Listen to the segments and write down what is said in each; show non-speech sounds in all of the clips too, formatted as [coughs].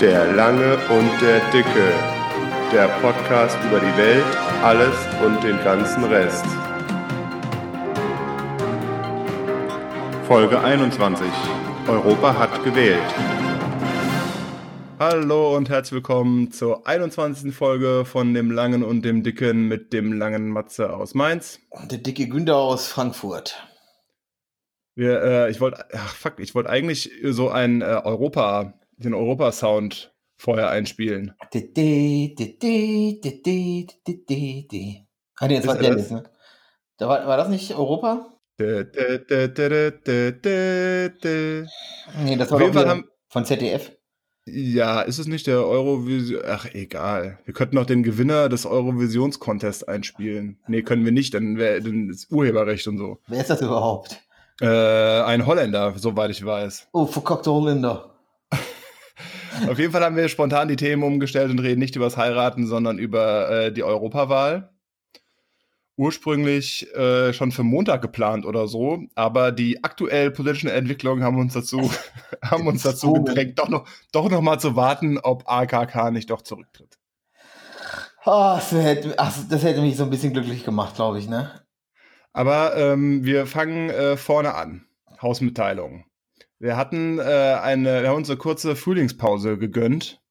Der Lange und der Dicke. Der Podcast über die Welt, alles und den ganzen Rest. Folge 21. Europa hat gewählt. Hallo und herzlich willkommen zur 21. Folge von dem Langen und dem Dicken mit dem langen Matze aus Mainz. Und der dicke Günther aus Frankfurt. Wir, äh, ich wollte, ach fuck, ich wollte eigentlich so ein äh, Europa, den Europa-Sound vorher einspielen. Ne? War das nicht Europa? Nee, das war Auf haben, von ZDF. Ja, ist es nicht der Eurovision? Ach, egal. Wir könnten noch den Gewinner des Eurovisions-Contest einspielen. Nee, können wir nicht, dann, wär, dann ist Urheberrecht und so. Wer ist das überhaupt? Äh, ein Holländer, soweit ich weiß. Oh, verkackter Holländer. Auf jeden Fall haben wir spontan die Themen umgestellt und reden nicht über das Heiraten, sondern über äh, die Europawahl. Ursprünglich äh, schon für Montag geplant oder so, aber die aktuell politischen Entwicklungen haben uns dazu, [laughs] haben uns dazu gedrängt, doch noch, doch noch mal zu warten, ob AKK nicht doch zurücktritt. Ah, das, hätte, ach, das hätte mich so ein bisschen glücklich gemacht, glaube ich, ne? Aber ähm, wir fangen äh, vorne an. Hausmitteilung. Wir hatten äh, eine, wir haben uns eine kurze Frühlingspause gegönnt.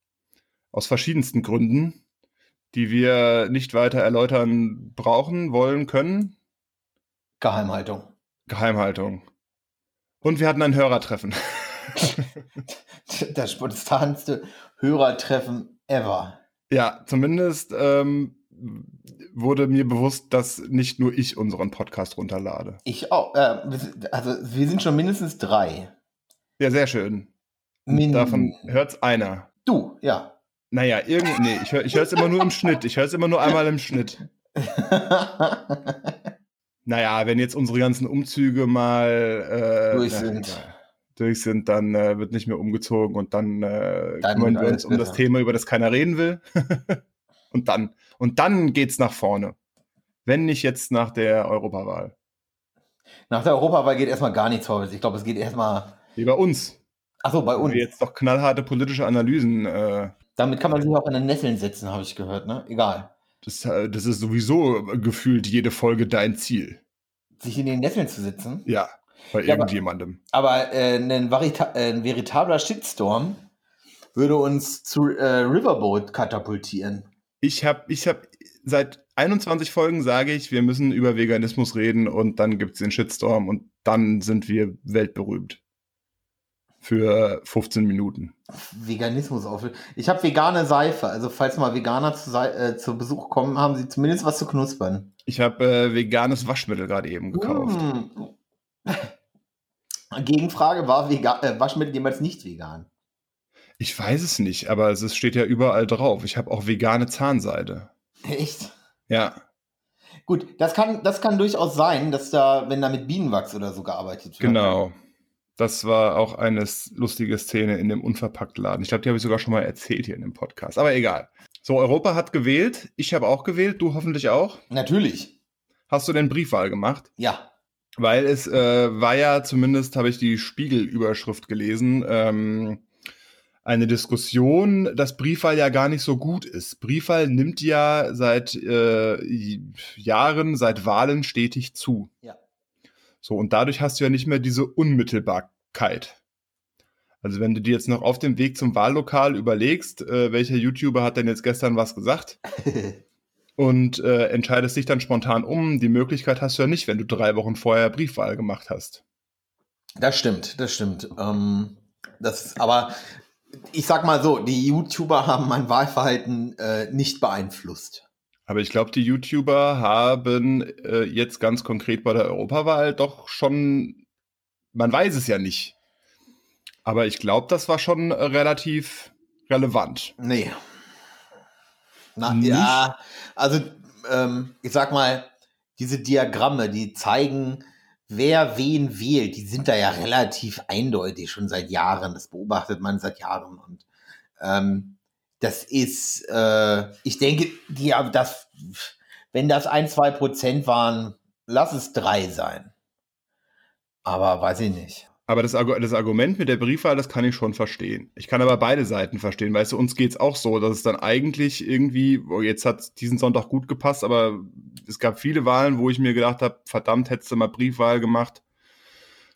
Aus verschiedensten Gründen, die wir nicht weiter erläutern brauchen, wollen, können. Geheimhaltung. Geheimhaltung. Und wir hatten ein Hörertreffen. [laughs] Das spontanste Hörertreffen ever. ja, zumindest ähm, wurde mir bewusst, dass nicht nur ich unseren Podcast runterlade. Ich auch. Äh, also, wir sind schon mindestens drei. Ja, sehr schön. Min Davon hört's einer. Du, ja. Naja, irgendwie, nee, ich höre ich es immer nur im Schnitt. Ich höre es immer nur einmal im Schnitt. [laughs] Naja, wenn jetzt unsere ganzen Umzüge mal äh, Durch sind. egal, durch sind, dann äh, wird nicht mehr umgezogen und dann, äh, Dann kümmern wir uns um das. Thema, über das keiner reden will. [laughs] und dann, und dann geht's nach vorne. Wenn nicht jetzt nach der Europawahl. Nach der Europawahl geht erstmal gar nichts vorwärts. Ich glaube, es geht erstmal. Wie bei uns. Achso, bei uns. wir jetzt doch knallharte politische Analysen äh, Damit kann man sich auch in den Nesseln setzen, habe ich gehört, ne? Egal. das, äh, das ist sowieso gefühlt jede Folge dein Ziel. Sich in den Nesseln zu setzen. Ja, bei Ja, aber- irgendjemandem. Aber äh, ein, Varita äh, ein veritabler Shitstorm würde uns zu äh, Riverboat katapultieren. Ich habe ich hab seit 21 Folgen sage ich, wir müssen über Veganismus reden und dann gibt's den Shitstorm und dann sind wir weltberühmt. Für 15 Minuten. Veganismus auf. Ich habe vegane Seife. Also, falls mal Veganer zu, äh, zu Besuch kommen, haben sie zumindest was zu knuspern. Ich habe äh, veganes Waschmittel gerade eben gekauft. Mm. Gegenfrage: War Vega äh, Waschmittel jemals nicht vegan? Ich weiß es nicht, aber es steht ja überall drauf. Ich habe auch vegane Zahnseide. Echt? Ja, Gut, das kann, das kann durchaus sein, dass da, wenn da mit Bienenwachs oder so gearbeitet wird. genau. Das war auch eine lustige Szene in dem Unverpacktladen. Ich glaube, die habe ich sogar schon mal erzählt hier in dem Podcast. Aber egal. So, Europa hat gewählt. Ich habe auch gewählt. Du hoffentlich auch. Natürlich. Hast du denn Briefwahl gemacht? Ja. Weil es äh, war ja, zumindest habe ich die Spiegelüberschrift gelesen, ähm, eine Diskussion, dass Briefwahl ja gar nicht so gut ist. Briefwahl nimmt ja seit äh, Jahren, seit Wahlen stetig zu. Ja. So, und dadurch hast du ja nicht mehr diese Unmittelbarkeit. Also wenn du dir jetzt noch auf dem Weg zum Wahllokal überlegst, äh, welcher YouTuber hat denn jetzt gestern was gesagt, [laughs] und äh, entscheidest dich dann spontan um. Die Möglichkeit hast du ja nicht, wenn du drei Wochen vorher Briefwahl gemacht hast. Das stimmt, das stimmt. Ähm, das, aber ich sag mal so, die YouTuber haben mein Wahlverhalten äh, nicht beeinflusst. Aber ich glaube, die YouTuber haben äh, jetzt ganz konkret bei der Europawahl doch schon, man weiß es ja nicht. Aber ich glaube, das war schon äh, relativ relevant. Nee. Na, Nicht? ja, also ähm, ich sag mal, diese Diagramme, die zeigen, wer wen wählt, die sind da ja relativ eindeutig schon seit Jahren. Das beobachtet man seit Jahren. Und ähm, das ist, äh, ich denke, die das, wenn das ein, zwei Prozent waren, lass es drei sein. Aber weiß ich nicht. Aber das, das, Argument mit der Briefwahl, das kann ich schon verstehen. Ich kann aber beide Seiten verstehen. Weißt du, uns geht es auch so, dass es dann eigentlich irgendwie, oh, jetzt hat diesen Sonntag gut gepasst, aber es gab viele Wahlen, wo ich mir gedacht habe, verdammt, hättest du mal Briefwahl gemacht,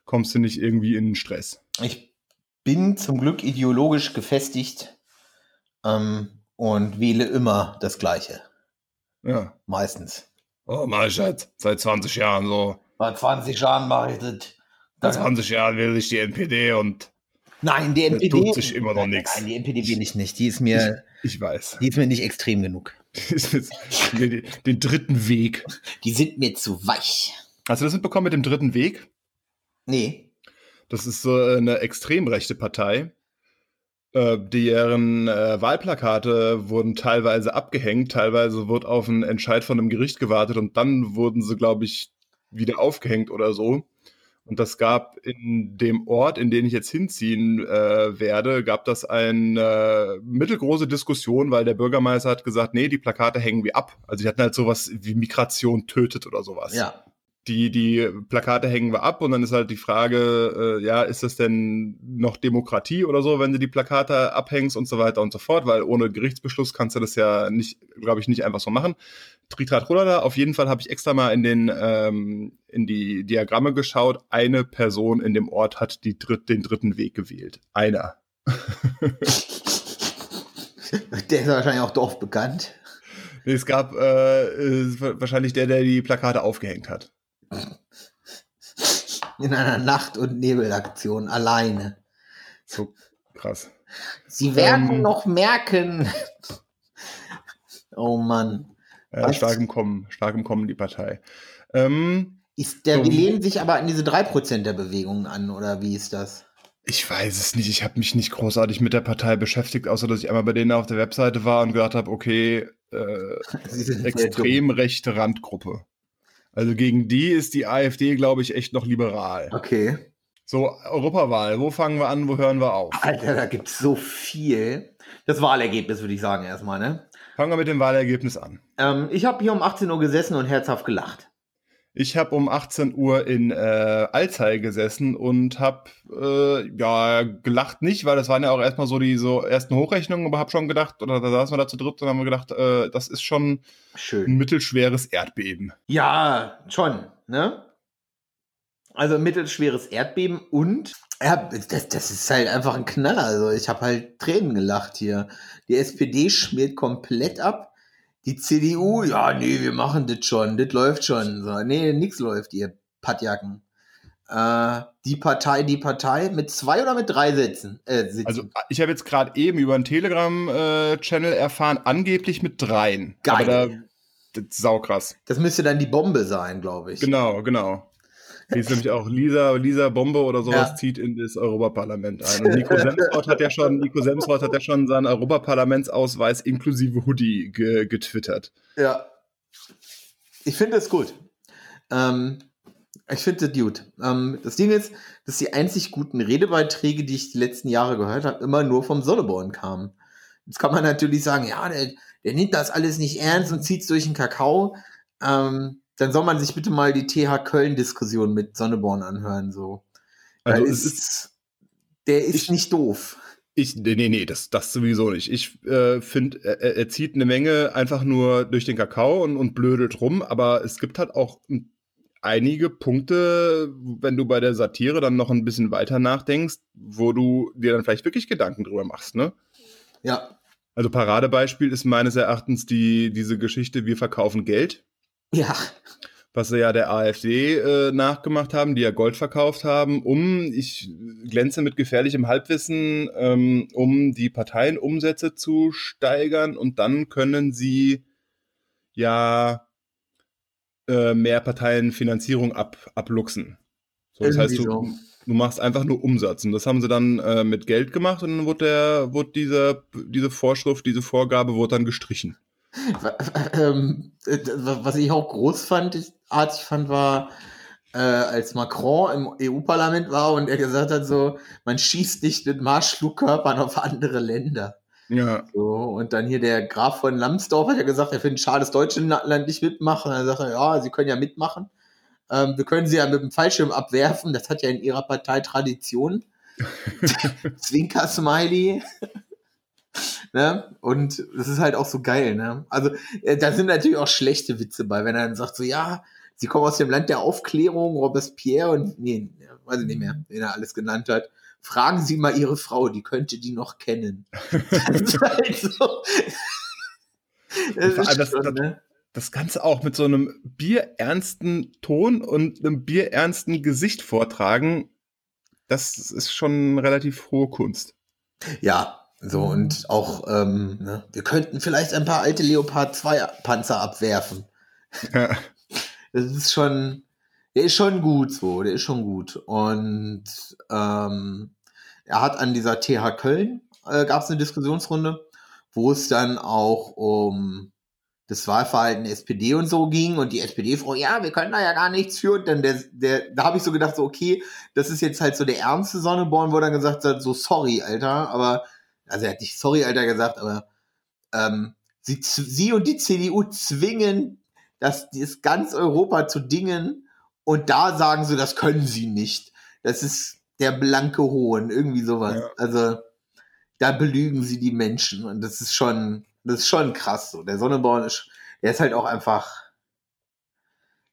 kommst du nicht irgendwie in den Stress. Ich bin zum Glück ideologisch gefestigt ähm, und wähle immer das Gleiche. Ja. Meistens. Oh, mach ich seit, seit 20 Jahren so. Seit 20 Jahren mache ich das. Seit 20 Jahren will ich die NPD und Nein, die NPD. tut sich immer noch nichts. Nein, die NPD will ich nicht. Die ist mir. Ich, ich weiß. Die ist mir nicht extrem genug. [laughs] den, den dritten Weg. Die sind mir zu weich. Hast du das mitbekommen mit dem dritten Weg? Nee. Das ist so eine extrem rechte Partei. Äh, deren äh, Wahlplakate wurden teilweise abgehängt, teilweise wurde auf einen Entscheid von einem Gericht gewartet und dann wurden sie, glaube ich, wieder aufgehängt oder so. Und das gab in dem Ort, in den ich jetzt hinziehen äh, werde, gab das eine äh, mittelgroße Diskussion, weil der Bürgermeister hat gesagt, nee, die Plakate hängen wir ab. Also die hatten halt sowas wie Migration tötet oder sowas. Ja die, die Plakate hängen wir ab und dann ist halt die Frage, äh, ja, ist das denn noch Demokratie oder so, wenn du die Plakate abhängst und so weiter und so fort, weil ohne Gerichtsbeschluss kannst du das ja nicht, glaube ich, nicht einfach so machen. Tritrat da. auf jeden Fall habe ich extra mal in den ähm, in die Diagramme geschaut. Eine Person in dem Ort hat die dritt, den dritten Weg gewählt. Einer. [laughs] der ist wahrscheinlich auch dorfbekannt. Nee, es gab äh, wahrscheinlich der, der die Plakate aufgehängt hat. [laughs] In einer Nacht- und Nebelaktion alleine. So krass. Sie werden ähm, noch merken. oh Mann. Ja, stark im Kommen, stark im Kommen die Partei. Ähm, ist der, so, die lehnen sich aber an diese 3% der Bewegungen an, oder wie ist das? Ich weiß es nicht. Ich habe mich nicht großartig mit der Partei beschäftigt, außer dass ich einmal bei denen auf der Webseite war und gedacht habe, okay, äh, [laughs] extrem rechte Randgruppe. Also gegen die ist die AfD, glaube ich, echt noch liberal. Okay. So, Europawahl, wo fangen wir an, wo hören wir auf? Alter, da gibt es so viel. Das Wahlergebnis würde ich sagen erstmal, ne? Fangen wir mit dem Wahlergebnis an. Ähm, ich habe hier um 18 Uhr gesessen und herzhaft gelacht. Ich habe um 18 Uhr in äh, Alzey gesessen und habe äh, ja gelacht nicht, weil das waren ja auch erstmal so die so ersten Hochrechnungen, aber habe schon gedacht, oder da saßen wir da zu dritt und haben wir gedacht, äh, das ist schon Schön. ein mittelschweres Erdbeben. Ja, schon, ne? Also mittelschweres Erdbeben und ja, das, das ist halt einfach ein Knaller. Also ich habe halt Tränen gelacht hier. Die SPD schmiert komplett ab die CDU, ja, nee, wir machen das schon, das läuft schon. So, nee, nix läuft, ihr Pattjacken. Äh, die Partei, die Partei mit zwei oder mit drei Sätzen? Äh, also ich habe jetzt gerade eben über einen Telegram-Channel äh, erfahren, angeblich mit dreien. Geil. Aber da, das ist saukrass. Das müsste dann die Bombe sein, glaube ich. Genau, genau. Die ist nämlich auch Lisa, Lisa Bombe oder sowas ja. zieht in das Europaparlament ein. Und Nico Semsrott hat ja schon, Nico Semsrott hat ja schon seinen Europaparlamentsausweis inklusive Hoodie ge getwittert. Ja. Ich finde es gut. Ähm, ich finde das gut. Ähm, das Ding ist, dass die einzig guten Redebeiträge, die ich die letzten Jahre gehört habe, immer nur vom Sonneborn kamen. Jetzt kann man natürlich sagen, ja, der, der nimmt das alles nicht ernst und zieht es durch den Kakao. Ähm, dann soll man sich bitte mal die TH Köln-Diskussion mit Sonneborn anhören. So. Also ist, ist, der ist ich, nicht doof. Ich, nee, nee, das, das sowieso nicht. Ich äh, finde, er, er, zieht eine Menge einfach nur durch den Kakao und, und blödelt rum, aber es gibt halt auch einige Punkte, wenn du bei der Satire dann noch ein bisschen weiter nachdenkst, wo du dir dann vielleicht wirklich Gedanken drüber machst, ne? Ja. Also Paradebeispiel ist meines Erachtens die, diese Geschichte, wir verkaufen Geld. Ja. Was sie ja der AfD äh, nachgemacht haben, die ja Gold verkauft haben, um, ich glänze mit gefährlichem Halbwissen, ähm, um die Parteienumsätze zu steigern und dann können sie ja äh, mehr Parteienfinanzierung ab, abluchsen. So, das heißt, du, du machst einfach nur Umsatz. Und das haben sie dann äh, mit Geld gemacht und dann wurde, der, wurde diese, diese Vorschrift, diese Vorgabe wurde dann gestrichen. Ähm, äh, was ich auch groß fand, artig fand, war, äh, als Macron im EU-Parlament war und er gesagt hat, so, man schießt nicht mit Marschflugkörpern auf andere Länder. Ja. So, und dann hier der Graf von Lambsdorff hat ja gesagt, er findet schade, dass Deutschland nicht mitmachen. Er sagt, ja, sie können ja mitmachen. Ähm, wir können sie ja mit dem Fallschirm abwerfen. Das hat ja in ihrer Partei Tradition. [laughs] Zwinker-Smiley. [laughs] ne? Und das ist halt auch so geil. Ne? Also äh, da sind natürlich auch schlechte Witze bei, wenn er dann sagt so, ja, sie kommen aus dem Land der Aufklärung, Robespierre und nee, weiß ich nicht mehr, wen er alles genannt hat. Fragen Sie mal Ihre Frau, die könnte die noch kennen. [laughs] [laughs] das ist halt so. Das, ist das, schon, ne? das Ganze auch mit so einem bierernsten Ton und einem bierernsten Gesicht vortragen, das ist schon relativ hohe Kunst. Ja, so und auch, ähm, ne, wir könnten vielleicht ein paar alte Leopard 2 Panzer abwerfen. Ja. [laughs] Das ist schon, der ist schon gut so, der ist schon gut. Und ähm, er hat an dieser TH Köln, äh, gab es eine Diskussionsrunde, wo es dann auch um das Wahlverhalten der SPD und so ging und die SPD fragt, ja, wir können da ja gar nichts für. Und dann der, der, da habe ich so gedacht, so, okay, das ist jetzt halt so der ernste Sonneborn, wo er dann gesagt hat, so sorry, Alter, aber, also er hat nicht sorry, Alter gesagt, aber ähm, sie, sie und die CDU zwingen das, das ganz Europa zu Dingen und da sagen sie, das können sie nicht. Das ist der blanke Hohn, irgendwie sowas. Ja. Also da belügen sie die Menschen und das ist schon, das ist schon krass so. Der Sonneborn ist, der ist halt auch einfach,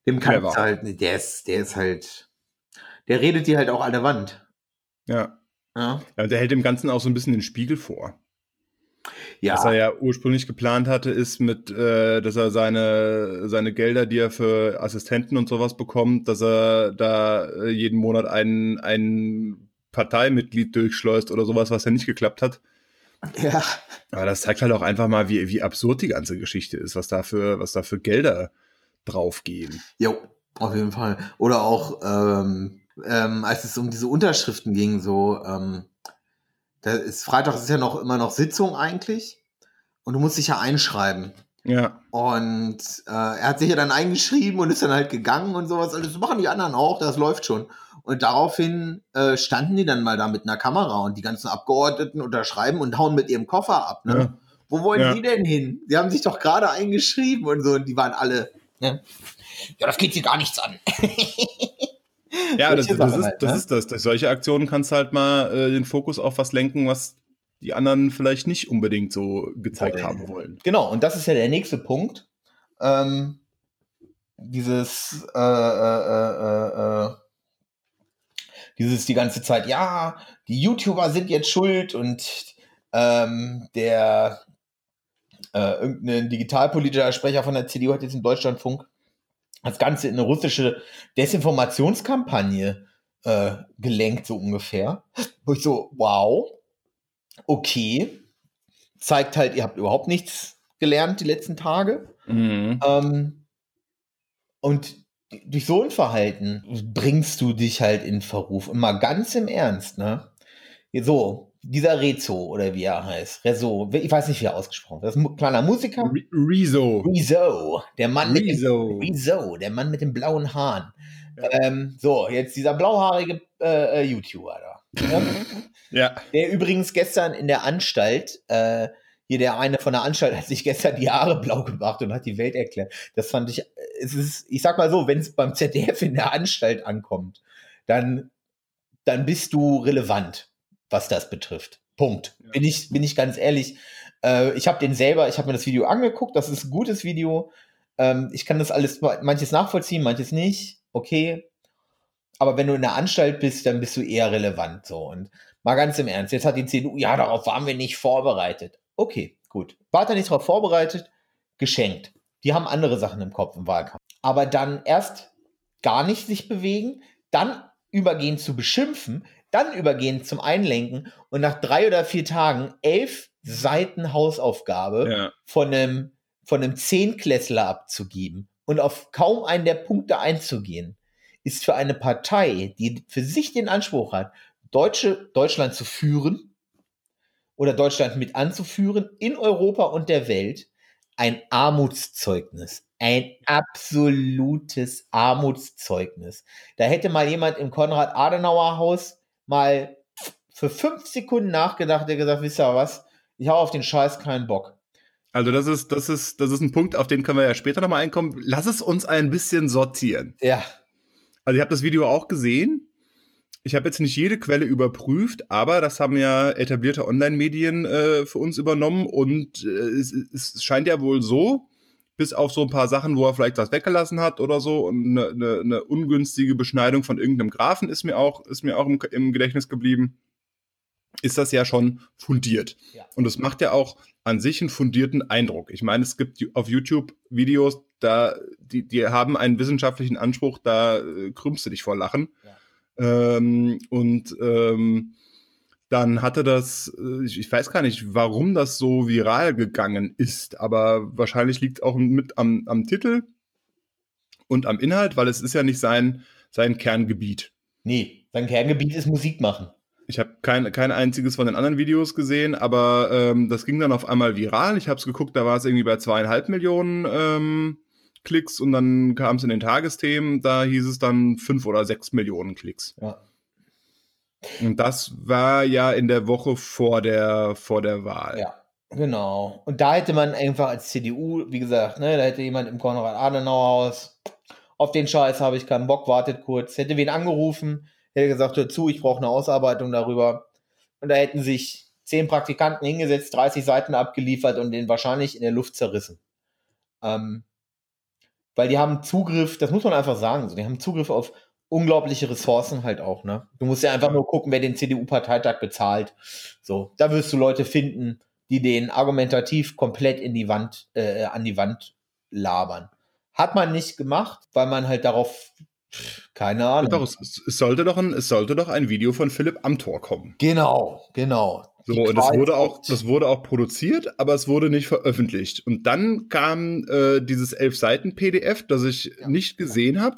dem kannst halt, der ist, der ist halt, der redet dir halt auch an der Wand. Ja. Ja. ja der hält dem Ganzen auch so ein bisschen den Spiegel vor. Ja. Was er ja ursprünglich geplant hatte, ist mit, äh, dass er seine, seine Gelder, die er für Assistenten und sowas bekommt, dass er da äh, jeden Monat ein, ein Parteimitglied durchschleust oder sowas, was ja nicht geklappt hat. Ja. Aber das zeigt halt auch einfach mal, wie, wie absurd die ganze Geschichte ist, was da für, was da für Gelder draufgehen. Jo, auf jeden Fall. Oder auch, ähm, ähm, als es um diese Unterschriften ging, so, ähm, da ist Freitag ist ja noch immer noch Sitzung eigentlich und du musst dich ja einschreiben. Ja. Und äh, er hat sich ja dann eingeschrieben und ist dann halt gegangen und sowas. Und das machen die anderen auch, das läuft schon. Und daraufhin äh, standen die dann mal da mit einer Kamera und die ganzen Abgeordneten unterschreiben und hauen mit ihrem Koffer ab. Ne? Ja. Wo wollen ja. die denn hin? Die haben sich doch gerade eingeschrieben und so und die waren alle. Ne? Ja, das geht sie gar nichts an. [laughs] [laughs] Ja, das, das, ist, halt, das ne? ist das. Durch solche Aktionen kannst du halt mal äh, den Fokus auf was lenken, was die anderen vielleicht nicht unbedingt so gezeigt haben wollen. Genau, und das ist ja der nächste Punkt. Ähm, dieses, äh, äh, äh, äh dieses die ganze Zeit, ja, die YouTuber sind jetzt schuld und ähm, der äh, irgendein digitalpolitischer Sprecher von der CDU hat jetzt im Deutschlandfunk das Ganze in eine russische Desinformationskampagne äh, gelenkt, so ungefähr. Wo ich so, wow, okay, zeigt halt, ihr habt überhaupt nichts gelernt die letzten Tage. Mhm. Ähm, und durch so ein Verhalten bringst du dich halt in Verruf. Und mal ganz im Ernst, ne? So, dieser Rezo oder wie er heißt, Rezo, ich weiß nicht, wie er ausgesprochen wird. Das ist ein kleiner Musiker. Rezo. Rezo, der Mann Rezo. mit dem, Rezo, der Mann mit den blauen Haaren. Ja. Ähm, so, jetzt dieser blauhaarige äh, äh YouTuber da. ja. Der übrigens gestern in der Anstalt, äh, hier der eine von der Anstalt hat sich gestern die Haare blau gemacht und hat die Welt erklärt. Das fand ich, es ist, ich sag mal so, wenn es beim ZDF in der Anstalt ankommt, dann, dann bist du relevant was das betrifft. Punkt. Bin, ich, bin ich ganz ehrlich. Äh, ich habe den selber, ich habe mir das Video angeguckt, das ist ein gutes Video. Ähm, ich kann das alles, manches nachvollziehen, manches nicht. Okay. Aber wenn du in der Anstalt bist, dann bist du eher relevant. So. Und mal ganz im Ernst, jetzt hat die CDU, ja, darauf waren wir nicht vorbereitet. Okay, gut. Wart ihr nicht darauf vorbereitet? Geschenkt. Die haben andere Sachen im Kopf im Wahlkampf. Aber dann erst gar nicht sich bewegen, dann übergehen zu beschimpfen, dann übergehen zum Einlenken und nach drei oder vier Tagen elf Seiten Hausaufgabe ja. von einem, von einem Zehnklässler abzugeben und auf kaum einen der Punkte einzugehen, ist für eine Partei, die für sich den Anspruch hat, Deutsche, Deutschland zu führen oder Deutschland mit anzuführen in Europa und der Welt, ein Armutszeugnis. Ein absolutes Armutszeugnis. Da hätte mal jemand im Konrad-Adenauer-Haus mal für fünf Sekunden nachgedacht, der gesagt, wisst ihr was, ich habe auf den Scheiß keinen Bock. Also das ist, das ist, das ist ein Punkt, auf den können wir ja später nochmal einkommen. Lass es uns ein bisschen sortieren. Ja. Also ich habe das Video auch gesehen. Ich habe jetzt nicht jede Quelle überprüft, aber das haben ja etablierte Online-Medien äh, für uns übernommen und äh, es, es, scheint ja wohl so, bis auf so ein paar Sachen, wo er vielleicht was weggelassen hat oder so und eine, eine, eine ungünstige Beschneidung von irgendeinem Grafen ist mir auch, ist mir auch im, im Gedächtnis geblieben, ist das ja schon fundiert. Ja. Und es macht ja auch an sich einen fundierten Eindruck. Ich meine, es gibt auf YouTube Videos, da, die, die haben einen wissenschaftlichen Anspruch, da äh, krümmst du dich vor Lachen. Ja. Ähm, und ähm, dann hatte das, äh, ich weiß gar nicht, warum das so viral gegangen ist, aber wahrscheinlich liegt es auch mit am, am Titel und am Inhalt, weil es ist ja nicht sein, sein Kerngebiet. Nee, sein Kerngebiet ist Musik machen. Ich habe kein, kein einziges von den anderen Videos gesehen, aber ähm, das ging dann auf einmal viral. Ich habe es geguckt, da war es irgendwie bei zweieinhalb Millionen ähm, Klicks und dann kam es in den Tagesthemen, da hieß es dann fünf oder sechs Millionen Klicks. Ja. Und das war ja in der Woche vor der, vor der Wahl. Ja, genau. Und da hätte man einfach als CDU, wie gesagt, ne, da hätte jemand im Konrad-Adenauer-Haus, auf den Scheiß habe ich keinen Bock, wartet kurz, hätte wen angerufen, hätte gesagt, hör zu, ich brauche eine Ausarbeitung darüber. Und da hätten sich zehn Praktikanten hingesetzt, 30 Seiten abgeliefert und den wahrscheinlich in der Luft zerrissen. Ähm, weil die haben Zugriff, das muss man einfach sagen, so, die haben Zugriff auf unglaubliche Ressourcen halt auch, ne? Du musst ja einfach nur gucken, wer den CDU-Parteitag bezahlt. So, da wirst du Leute finden, die den argumentativ komplett in die Wand, äh, an die Wand labern. Hat man nicht gemacht, weil man halt darauf, keine Ahnung. Doch, es, es, sollte doch ein, es sollte doch ein Video von Philipp Amthor kommen. Genau, genau. So, und das wurde auch, das wurde auch produziert, aber es wurde nicht veröffentlicht. Und dann kam äh, dieses elf Seiten PDF, das ich ja. nicht gesehen habe.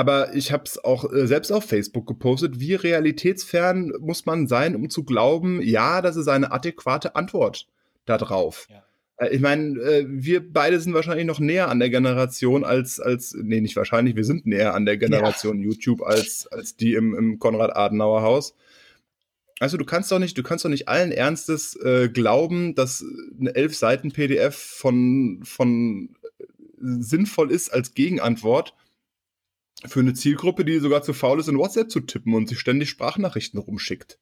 Aber ich habe es auch äh, selbst auf Facebook gepostet. Wie realitätsfern muss man sein, um zu glauben, ja, das ist eine adäquate Antwort darauf. Ja. Äh, ich meine, äh, wir beide sind wahrscheinlich noch näher an der Generation als, als, nee, nicht wahrscheinlich, wir sind näher an der Generation ja. YouTube als, als die im, im Konrad-Adenauer-Haus. Also du kannst doch nicht, du kannst doch nicht allen Ernstes äh, glauben, dass eine elf Seiten PDF von, von äh, sinnvoll ist als Gegenantwort für eine Zielgruppe, die sogar zu faul ist, in WhatsApp zu tippen und sich ständig Sprachnachrichten rumschickt.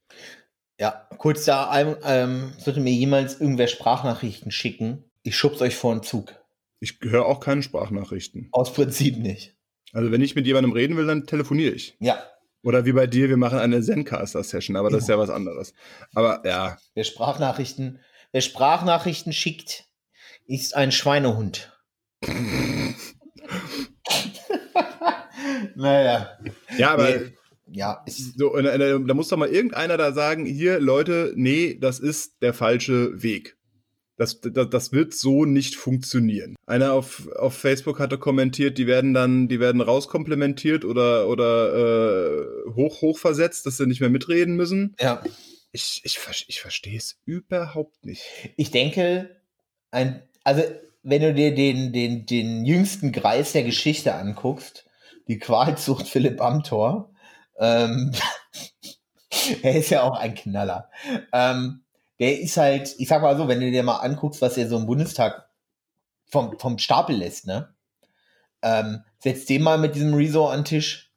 Ja, kurz da, ähm, sollte mir jemals irgendwer Sprachnachrichten schicken, ich schub's euch vor den Zug. Ich höre auch keine Sprachnachrichten. Aus Prinzip nicht. Also wenn ich mit jemandem reden will, dann telefoniere ich. Ja, oder wie bei dir, wir machen eine Zencaster-Session, aber das ist ja was anderes. Aber ja. Wer Sprachnachrichten, wer Sprachnachrichten schickt, ist ein Schweinehund. [laughs] naja. Ja, aber. Nee. Ja, so, da muss doch mal irgendeiner da sagen, hier, Leute, nee, das ist der falsche Weg. Das, das, das wird so nicht funktionieren. Einer auf, auf Facebook hatte kommentiert, die werden dann, die werden rauskomplementiert oder, oder äh, hoch, hoch versetzt, dass sie nicht mehr mitreden müssen. Ja. Ich, ich, ich verstehe es überhaupt nicht. Ich denke, ein, also wenn du dir den, den, den jüngsten Greis der Geschichte anguckst, die Qualzucht Philipp Amthor, ähm, [laughs] er ist ja auch ein Knaller. Ähm, der ist halt, ich sag mal so, wenn du dir mal anguckst, was er so im Bundestag vom, vom Stapel lässt, ne? Ähm, setzt den mal mit diesem Rezo an den Tisch.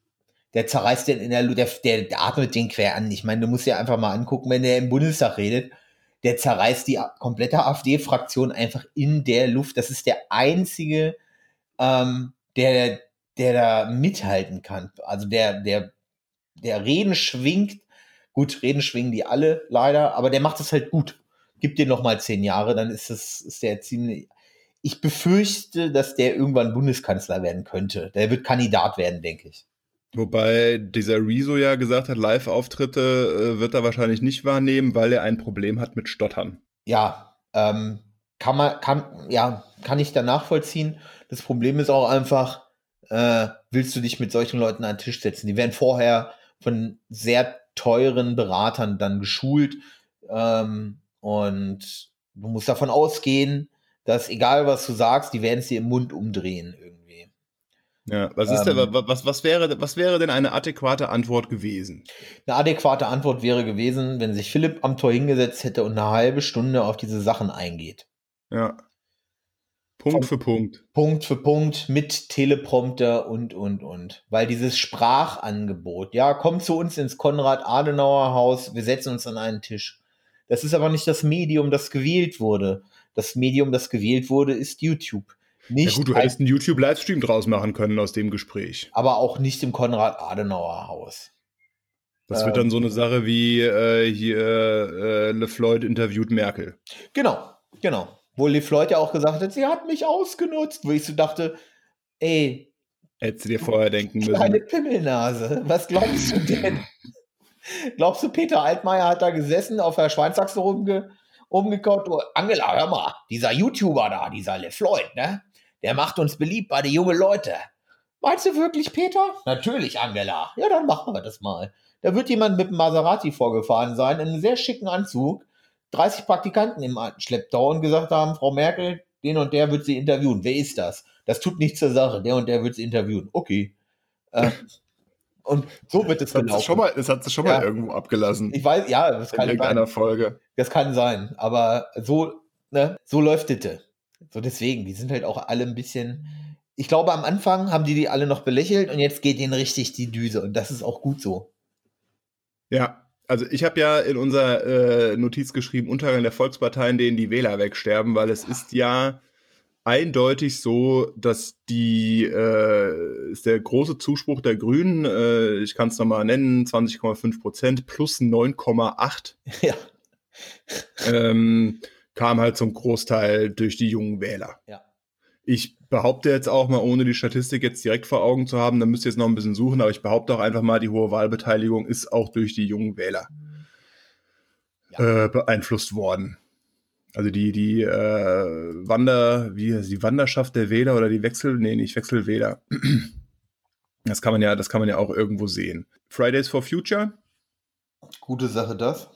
Der zerreißt den in der, der, der, der atmet den quer an. Ich meine, du musst dir einfach mal angucken, wenn der im Bundestag redet, der zerreißt die komplette AfD-Fraktion einfach in der Luft. Das ist der einzige, ähm, der, der da mithalten kann. Also der, der, der Reden schwingt Gut, reden schwingen die alle leider, aber der macht es halt gut. Gib dir noch mal zehn Jahre, dann ist das, ist der ziemlich. Ich befürchte, dass der irgendwann Bundeskanzler werden könnte. Der wird Kandidat werden, denke ich. Wobei dieser Rezo ja gesagt hat, Live-Auftritte äh, wird er wahrscheinlich nicht wahrnehmen, weil er ein Problem hat mit Stottern. Ja, ähm, kann man, kann, ja, kann ich da nachvollziehen. Das Problem ist auch einfach, äh, willst du dich mit solchen Leuten an den Tisch setzen? Die werden vorher von sehr teuren Beratern dann geschult. Ähm, und du musst davon ausgehen, dass egal was du sagst, die werden es dir im Mund umdrehen irgendwie. Ja, was ist ähm, denn, was, was, wäre, was wäre denn eine adäquate Antwort gewesen? Eine adäquate Antwort wäre gewesen, wenn sich Philipp am Tor hingesetzt hätte und eine halbe Stunde auf diese Sachen eingeht. Ja. Punkt für Punkt. Punkt für Punkt mit Teleprompter und, und, und. Weil dieses Sprachangebot, ja, komm zu uns ins Konrad-Adenauer-Haus, wir setzen uns an einen Tisch. Das ist aber nicht das Medium, das gewählt wurde. Das Medium, das gewählt wurde, ist YouTube. Nicht ja gut, du hättest einen YouTube-Livestream draus machen können aus dem Gespräch. Aber auch nicht im Konrad-Adenauer-Haus. Das ähm, wird dann so eine Sache wie äh, hier äh, LeFloid interviewt Merkel. Genau, genau wo LeFloid ja auch gesagt hat, sie hat mich ausgenutzt, wo ich so dachte, ey. Hättest du dir vorher denken müssen. Kleine Pimmelnase, was glaubst du denn? glaubst du, Peter Altmaier hat da gesessen, auf der Schweinsachse rumge umgekommen? Oh, Angela, hör mal, dieser YouTuber da, dieser LeFloid, ne? Der macht uns beliebt bei den jungen Leuten. Meinst du wirklich, Peter? Natürlich, Angela. Ja, dann machen wir das mal. Da wird jemand mit dem Maserati vorgefahren sein, in einem sehr schicken Anzug 30 Praktikanten im Schlepptau und gesagt haben, Frau Merkel, den und der wird sie interviewen. Wer ist das? Das tut nichts zur Sache. Der und der wird sie interviewen. Okay. Äh, [laughs] und so wird es gelaufen. Schon mal, das hat sich schon ja. mal irgendwo abgelassen. Ich weiß, ja, das kann in irgendeiner sein. Folge. Das kann sein, aber so, ne, so läuft es. So deswegen, die sind halt auch alle ein bisschen. Ich glaube, am Anfang haben die die alle noch belächelt und jetzt geht ihnen richtig die Düse und das ist auch gut so. Ja, also ich habe ja in unserer äh, Notiz geschrieben, Untergang der Volksparteien, denen die Wähler wegsterben, weil es ist ja eindeutig so, dass die äh, ist der große Zuspruch der Grünen, äh, ich kann es nochmal nennen, 20,5 Prozent plus 9,8. [laughs] Ja. Ähm, kam halt zum Großteil durch die jungen Wähler. Ja. Ich behaupte jetzt auch mal, ohne die Statistik jetzt direkt vor Augen zu haben, da müsst ihr jetzt noch ein bisschen suchen, aber ich behaupte auch einfach mal, die hohe Wahlbeteiligung ist auch durch die jungen Wähler ja. äh, beeinflusst worden. Also die, die äh, Wander, wie die Wanderschaft der Wähler oder die Wechsel, nee, nicht Wechselwähler. Das kann man ja, das kann man ja auch irgendwo sehen. Fridays for Future. Gute Sache, das.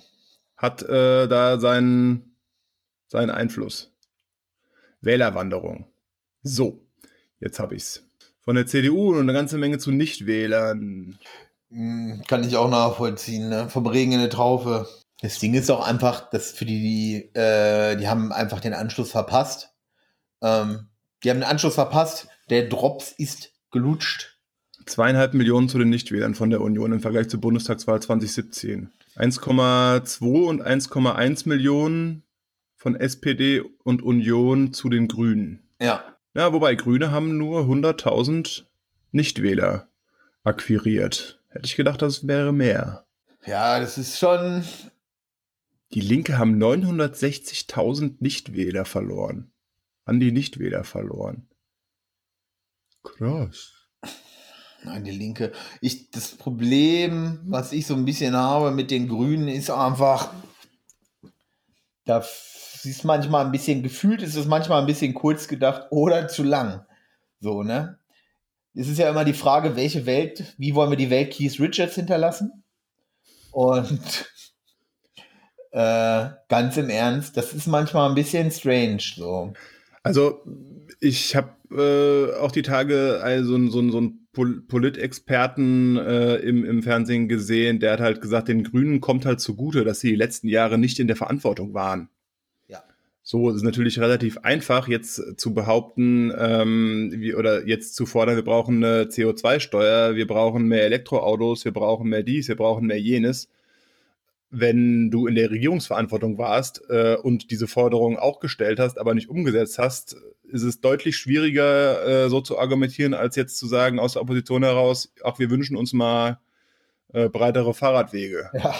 Hat äh, da seinen, seinen Einfluss. Wählerwanderung. So, jetzt habe ich's. Von der CDU und eine ganze Menge zu Nichtwählern. Hm, kann ich auch nachvollziehen, ne? Vom Regen in die Traufe. Das Ding ist auch einfach, dass für die, äh, die haben einfach den Anschluss verpasst. Ähm, die haben den Anschluss verpasst. Der Drops ist gelutscht. Zweieinhalb Millionen zu den Nichtwählern von der Union im Vergleich zur Bundestagswahl 2017. 1,2 und 1,1 Millionen von SPD und Union zu den Grünen. Ja. Ja, wobei Grüne haben nur 100.000 Nichtwähler akquiriert. Hätte ich gedacht, das wäre mehr. Ja, das ist schon. Die Linke haben 960.000 Nichtwähler verloren. An die Nichtwähler verloren. Krass. Nein, die Linke. Ich, das Problem, was ich so ein bisschen habe mit den Grünen, ist einfach, da ist manchmal ein bisschen gefühlt, ist es manchmal ein bisschen kurz gedacht oder zu lang. So, ne? Es ist ja immer die Frage, welche Welt, wie wollen wir die Welt Keith Richards hinterlassen? Und [laughs] äh, ganz im Ernst, das ist manchmal ein bisschen strange. So. Also, ich habe äh, auch die Tage also, so, so einen Pol Politexperten äh, im, im Fernsehen gesehen, der hat halt gesagt, den Grünen kommt halt zugute, dass sie die letzten Jahre nicht in der Verantwortung waren. So ist natürlich relativ einfach, jetzt zu behaupten, ähm, wie, oder jetzt zu fordern, wir brauchen eine CO2-Steuer, wir brauchen mehr Elektroautos, wir brauchen mehr dies, wir brauchen mehr jenes. Wenn du in der Regierungsverantwortung warst äh, und diese Forderung auch gestellt hast, aber nicht umgesetzt hast, ist es deutlich schwieriger, äh, so zu argumentieren, als jetzt zu sagen aus der Opposition heraus, ach, wir wünschen uns mal äh, breitere Fahrradwege. Ja.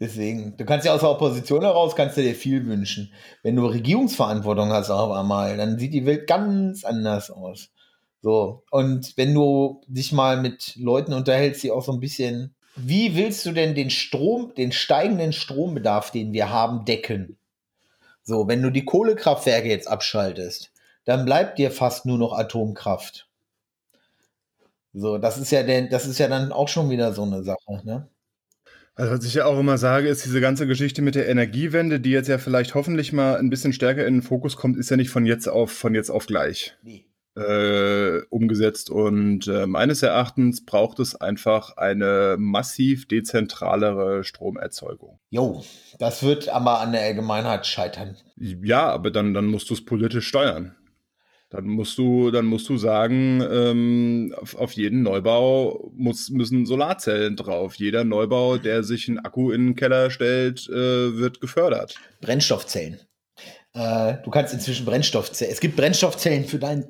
Deswegen, du kannst ja aus der Opposition heraus, kannst du dir viel wünschen. Wenn du Regierungsverantwortung hast auf einmal, dann sieht die Welt ganz anders aus. So, und wenn du dich mal mit Leuten unterhältst, die auch so ein bisschen, wie willst du denn den Strom, den steigenden Strombedarf, den wir haben, decken? So, wenn du die Kohlekraftwerke jetzt abschaltest, dann bleibt dir fast nur noch Atomkraft. So, das ist ja denn, das ist ja dann auch schon wieder so eine Sache, ne? Also was ich ja auch immer sage, ist diese ganze Geschichte mit der Energiewende, die jetzt ja vielleicht hoffentlich mal ein bisschen stärker in den Fokus kommt, ist ja nicht von jetzt auf, von jetzt auf gleich nee. äh, umgesetzt. Und äh, meines Erachtens braucht es einfach eine massiv dezentralere Stromerzeugung. Jo, das wird aber an der Allgemeinheit scheitern. Ja, aber dann, dann musst du es politisch steuern. Dann musst du, dann musst du sagen, ähm, auf, auf, jeden Neubau muss, müssen Solarzellen drauf. Jeder Neubau, der sich einen Akku in den Keller stellt, äh, wird gefördert. Brennstoffzellen. Äh, du kannst inzwischen Brennstoffzellen. Es gibt Brennstoffzellen für dein.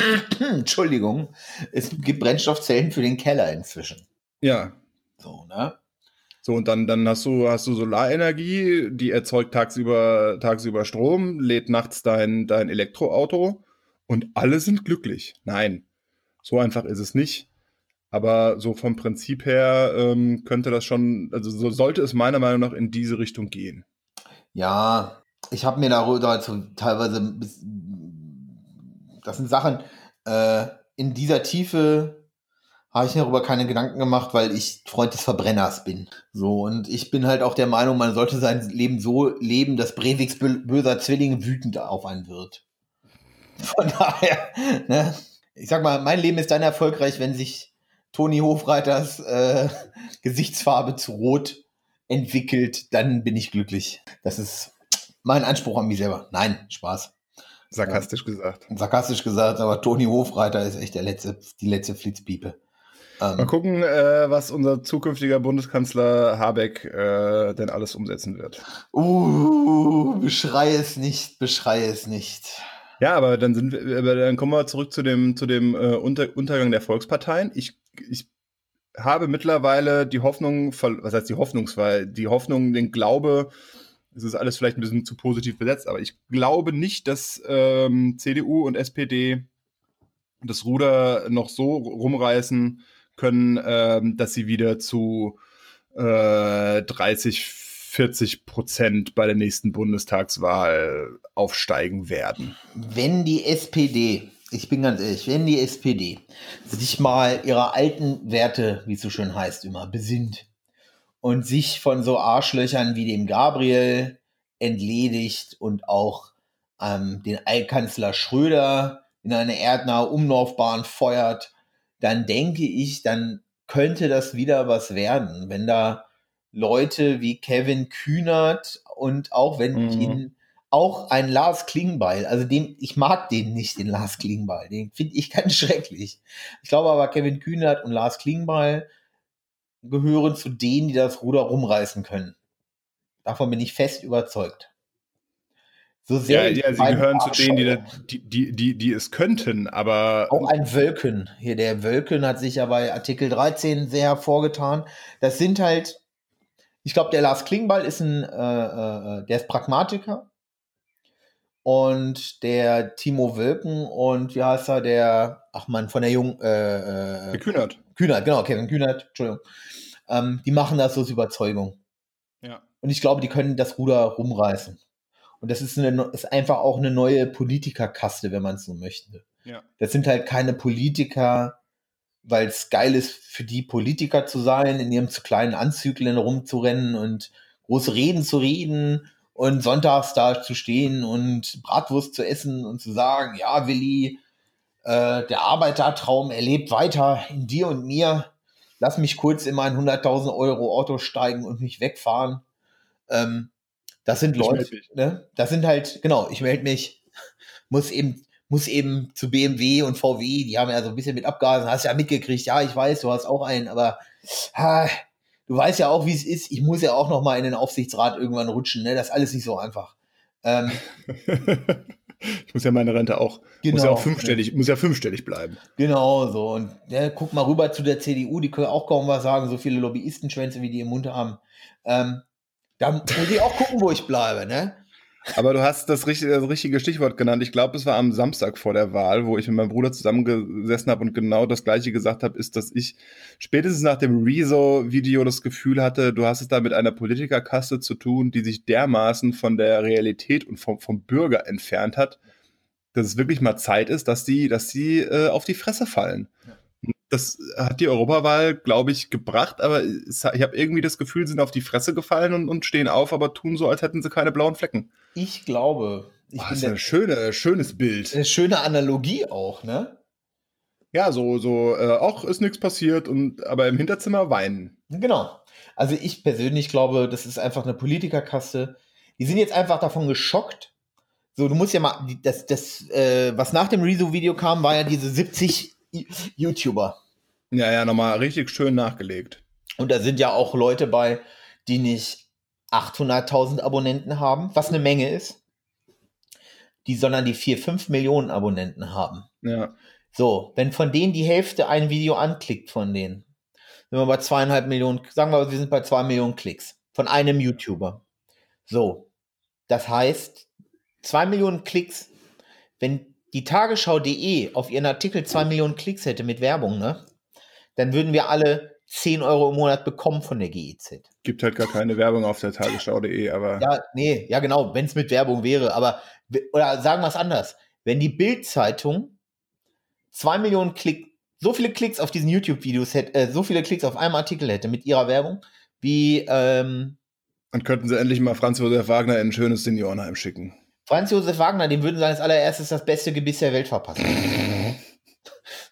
[coughs] Entschuldigung. Es gibt Brennstoffzellen für den Keller inzwischen. Ja. So, ne? So, und dann, dann hast du, hast du Solarenergie, die erzeugt tagsüber, tagsüber Strom, lädt nachts dein, dein Elektroauto und alle sind glücklich. Nein, so einfach ist es nicht. Aber so vom Prinzip her ähm, könnte das schon, also so sollte es meiner Meinung nach in diese Richtung gehen. Ja, ich habe mir darüber teilweise, das sind Sachen, äh, in dieser Tiefe habe ich mir darüber keine Gedanken gemacht, weil ich Freund des Verbrenners bin. So, und ich bin halt auch der Meinung, man sollte sein Leben so leben, dass Breviks böser Zwilling wütend auf einen wird. Von daher, ne? ich sag mal, mein Leben ist dann erfolgreich, wenn sich Toni Hofreiters äh, Gesichtsfarbe zu Rot entwickelt, dann bin ich glücklich. Das ist mein Anspruch an mich selber. Nein, Spaß. Sarkastisch ja, gesagt. Sarkastisch gesagt, aber Toni Hofreiter ist echt der letzte, die letzte Flitzpiepe. Ähm, Mal gucken, äh, was unser zukünftiger Bundeskanzler Habeck äh, denn alles umsetzen wird. Uh, beschrei es nicht, beschrei es nicht. Ja, aber dann sind wir, aber dann kommen wir zurück zu dem, zu dem äh, Unter Untergang der Volksparteien. Ich, ich habe mittlerweile die Hoffnung, was heißt die Hoffnungsfall, die Hoffnung, den Glaube, es ist alles vielleicht ein bisschen zu positiv besetzt, aber ich glaube nicht, dass ähm, CDU und SPD das Ruder noch so rumreißen können, ähm, dass sie wieder zu äh, 30, 40 Prozent bei der nächsten Bundestagswahl aufsteigen werden. Wenn die SPD, ich bin ganz ehrlich, wenn die SPD sich mal ihrer alten Werte, wie es so schön heißt, immer besinnt und sich von so Arschlöchern wie dem Gabriel entledigt und auch ähm, den Altkanzler Schröder in eine erdnahe Umlaufbahn feuert, dann denke ich, dann könnte das wieder was werden, wenn da Leute wie Kevin Kühnert und auch wenn mhm. ich ihn auch ein Lars Klingbeil, also dem, ich mag den nicht, den Lars Klingbeil, den finde ich [laughs] ganz schrecklich. Ich glaube aber, Kevin Kühnert und Lars Klingbeil gehören zu denen, die das Ruder rumreißen können. Davon bin ich fest überzeugt. So sehr ja, ja sie gehören zu denen, die, die, die, die, es könnten, aber. Auch ein Wölken. Hier, der Wölken hat sich ja bei Artikel 13 sehr hervorgetan. Das sind halt ich glaube, der Lars Klingbeil ist ein, äh, äh, der ist Pragmatiker. Und der Timo Wölken und wie heißt er, der, ach man, von der Jung, äh, äh, Kühnert. Kühnert, genau, Kevin Kühnert, Entschuldigung. Ähm, die machen das aus Überzeugung. Ja. Und ich glaube, die können das Ruder rumreißen. Und das ist, eine, ist einfach auch eine neue Politikerkaste, wenn man es so möchte. Ja. Das sind halt keine Politiker, weil es geil ist, für die Politiker zu sein, in ihrem zu kleinen Anzüglen rumzurennen und große Reden zu reden und sonntags da zu stehen und Bratwurst zu essen und zu sagen, ja, Willi, äh, der Arbeitertraum erlebt weiter in dir und mir. Lass mich kurz in mein 100.000 Euro Auto steigen und mich wegfahren. Ähm, das sind Leute, ne? Das sind halt, genau, ich melde mich, muss eben muss eben zu BMW und VW, die haben ja so ein bisschen mit Abgasen, hast ja mitgekriegt, ja, ich weiß, du hast auch einen, aber ha, du weißt ja auch, wie es ist. Ich muss ja auch noch mal in den Aufsichtsrat irgendwann rutschen, ne? Das ist alles nicht so einfach. Ähm, [laughs] ich muss ja meine Rente auch, genau, muss ja auch fünfstellig, muss ja fünfstellig bleiben. Genau so. Und ja, guck mal rüber zu der CDU, die können auch kaum was sagen, so viele Lobbyistenschwänze, wie die im Mund haben. Ähm, da muss ich auch gucken, wo ich bleibe, ne? Aber du hast das richtige, das richtige Stichwort genannt. Ich glaube, es war am Samstag vor der Wahl, wo ich mit meinem Bruder zusammengesessen habe und genau das Gleiche gesagt habe, ist, dass ich spätestens nach dem Rezo-Video das Gefühl hatte, du hast es da mit einer Politikerkaste zu tun, die sich dermaßen von der Realität und vom, vom Bürger entfernt hat, dass es wirklich mal Zeit ist, dass die, dass die äh, auf die Fresse fallen. Ja das hat die Europawahl, glaube ich, gebracht, aber ich habe irgendwie das Gefühl, sie sind auf die Fresse gefallen und, und, stehen auf, aber tun so, als hätten sie keine blauen Flecken. Ich glaube. Ich oh, das ist ein schöne, schönes Bild. Eine schöne Analogie auch, ne? Ja, so, so, äh, auch ist nichts passiert und aber im Hinterzimmer weinen. Genau. Also ich persönlich glaube, das ist einfach eine Politikerkaste. Die sind jetzt einfach davon geschockt, So, du musst ja mal, das, das, äh, was nach dem Rezo-Video kam, war ja diese 70 YouTuber. Ja, ja, nochmal richtig schön nachgelegt. Und da sind ja auch Leute bei, die nicht 800.000 Abonnenten haben, was eine Menge ist, die, sondern die 4, 5 Millionen Abonnenten haben. Ja. So, wenn von denen die Hälfte ein Video anklickt von denen, sind wir bei zweieinhalb Millionen, sagen wir, wir sind bei zwei Millionen Klicks von einem YouTuber. So, das heißt, zwei Millionen Klicks, wenn die Tagesschau.de auf ihren Artikel zwei Millionen Klicks hätte mit Werbung, ne, dann würden wir alle 10 Euro im Monat bekommen von der GEZ. Gibt halt gar keine Werbung auf der Tagesschau.de, aber. Ja, nee, ja genau, wenn es mit Werbung wäre, aber, oder sagen wir es anders, wenn die Bild-Zeitung zwei Millionen Klicks, so viele Klicks auf diesen YouTube-Videos hätte, äh, so viele Klicks auf einem Artikel hätte mit ihrer Werbung, wie, ähm, Dann könnten sie endlich mal Franz Josef Wagner in ein schönes Seniorenheim schicken. Franz Josef Wagner, dem würden sie als allererstes das beste Gebiss der Welt verpassen. [laughs]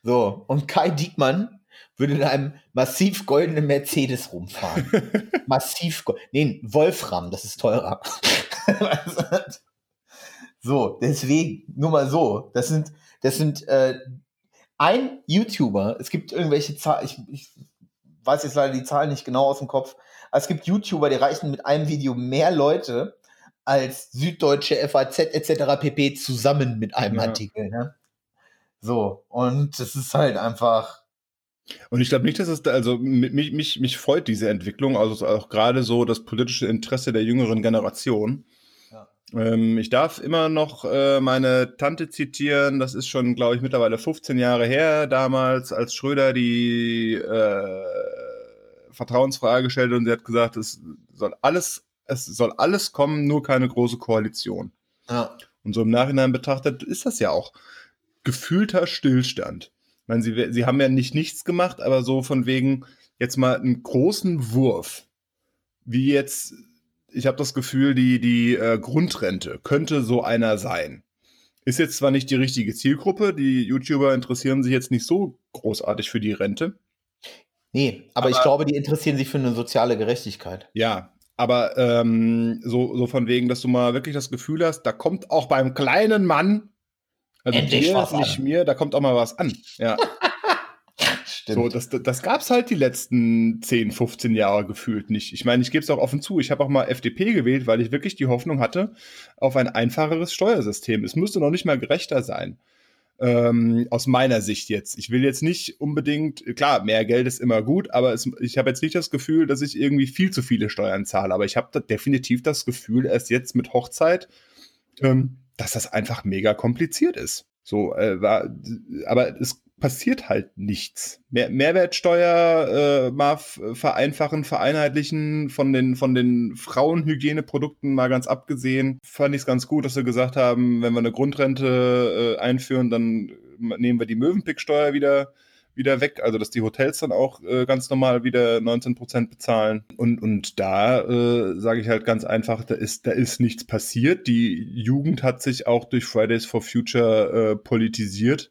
so, und Kai Diekmann würde in einem massiv goldenen Mercedes rumfahren. [laughs] massiv gold. Nee, Wolfram, das ist teurer. [laughs] so, deswegen, nur mal so. Das sind, das sind äh, ein YouTuber, es gibt irgendwelche Zahlen, ich, ich weiß jetzt leider die Zahlen nicht genau aus dem Kopf, aber es gibt YouTuber, die reichen mit einem Video mehr Leute als Süddeutsche, FAZ etc. pp. zusammen mit einem Ja. Artikel. Ne? So, und das ist halt einfach. Und ich glaube nicht, dass es da, also mi- mich, mich, mich freut diese Entwicklung, also auch gerade so das politische Interesse der jüngeren Generation. Ja. Ähm, ich darf immer noch äh, meine Tante zitieren, das ist schon, glaube ich, mittlerweile 15 Jahre her, damals, als Schröder die äh, Vertrauensfrage gestellt und sie hat gesagt, es soll alles, es soll alles kommen, nur keine große Koalition. Ja. Und so im Nachhinein betrachtet ist das ja auch gefühlter Stillstand. Ich meine, sie, sie haben ja nicht nichts gemacht, aber so von wegen jetzt mal einen großen Wurf, wie jetzt, ich habe das Gefühl, die, die äh, Grundrente könnte so einer sein. Ist jetzt zwar nicht die richtige Zielgruppe, die YouTuber interessieren sich jetzt nicht so großartig für die Rente. Nee, aber, ich glaube, die interessieren sich für eine soziale Gerechtigkeit. Ja, aber ähm, so, so von wegen, dass du mal wirklich das Gefühl hast, da kommt auch beim kleinen Mann, also Endlich dir, was nicht an. mir, da kommt auch mal was an. Ja, so, das, das gab's halt die letzten 10, 15 Jahre gefühlt nicht. Ich meine, ich gebe es auch offen zu, ich habe auch mal FDP gewählt, weil ich wirklich die Hoffnung hatte auf ein einfacheres Steuersystem. Es müsste noch nicht mal gerechter sein. Ähm, aus meiner Sicht jetzt. Ich will jetzt nicht unbedingt, klar, mehr Geld ist immer gut, aber es, ich habe jetzt nicht das Gefühl, dass ich irgendwie viel zu viele Steuern zahle. Aber ich habe da definitiv das Gefühl, erst jetzt mit Hochzeit, ähm, dass das einfach mega kompliziert ist. So, äh, war, aber es passiert halt nichts. Mehr, Mehrwertsteuer äh, mal vereinfachen, vereinheitlichen von den, von den Frauenhygieneprodukten mal ganz abgesehen. Fand ich es ganz gut, dass sie gesagt haben, wenn wir eine Grundrente äh, einführen, dann nehmen wir die Möwenpicksteuer wieder wieder weg, also dass die Hotels dann auch äh, ganz normal wieder 19% bezahlen. Und, und da äh, sage ich halt ganz einfach, da ist, da ist nichts passiert. Die Jugend hat sich auch durch Fridays for Future äh, politisiert.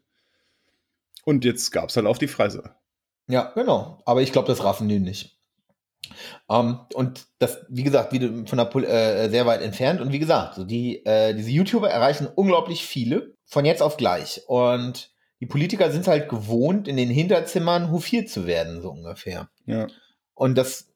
Und jetzt gab es halt auf die Freise. Ja, genau. Aber ich glaube, das raffen die nicht. Ähm, und das, wie gesagt, wieder von der Pol äh, sehr weit entfernt. Und wie gesagt, so die, äh, diese YouTuber erreichen unglaublich viele von jetzt auf gleich. Und die Politiker sind halt gewohnt, in den Hinterzimmern hofiert zu werden, so ungefähr. Ja. Und das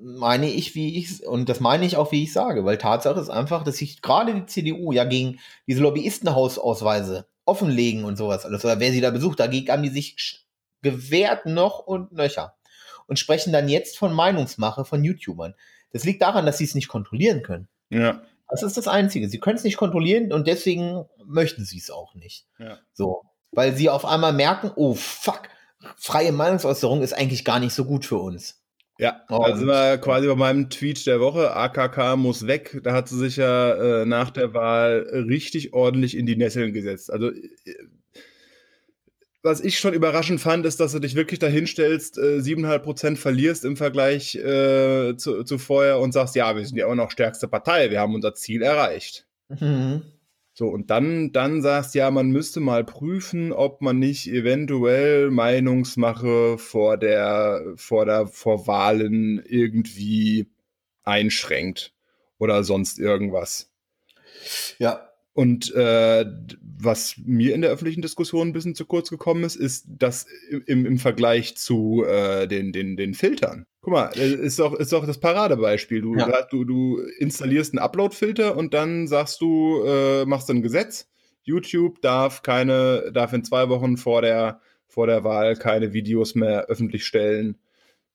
meine ich, wie ich und das meine ich auch, wie ich sage, weil Tatsache ist einfach, dass sich gerade die CDU ja gegen diese Lobbyistenhausausweise offenlegen und sowas alles, oder wer sie da besucht, dagegen haben die sich gewehrt noch und nöcher und sprechen dann jetzt von Meinungsmache von YouTubern. Das liegt daran, dass sie es nicht kontrollieren können. Ja. Das ist das Einzige. Sie können es nicht kontrollieren und deswegen möchten sie es auch nicht. Ja. So. Weil sie auf einmal merken, oh fuck, freie Meinungsäußerung ist eigentlich gar nicht so gut für uns. Ja, da sind wir quasi bei meinem Tweet der Woche. AKK muss weg. Da hat sie sich ja äh, nach der Wahl richtig ordentlich in die Nesseln gesetzt. Also, äh, was ich schon überraschend fand, ist, dass du dich wirklich dahinstellst, äh, 7,5% verlierst im Vergleich äh, zu, zu vorher und sagst, ja, wir sind ja immer noch stärkste Partei. Wir haben unser Ziel erreicht. Mhm. So, und dann, dann sagst ja, man müsste mal prüfen, ob man nicht eventuell Meinungsmache vor der, vor der, vor Wahlen irgendwie einschränkt oder sonst irgendwas. Ja, Und äh, was mir in der öffentlichen Diskussion ein bisschen zu kurz gekommen ist, ist das im, im Vergleich zu äh, den, den, den Filtern. Guck mal, äh, ist doch, ist doch das Paradebeispiel. Du, ja. du, du installierst einen Upload-Filter und dann sagst du, äh, machst ein Gesetz. YouTube darf keine, darf in zwei Wochen vor der, vor der Wahl keine Videos mehr öffentlich stellen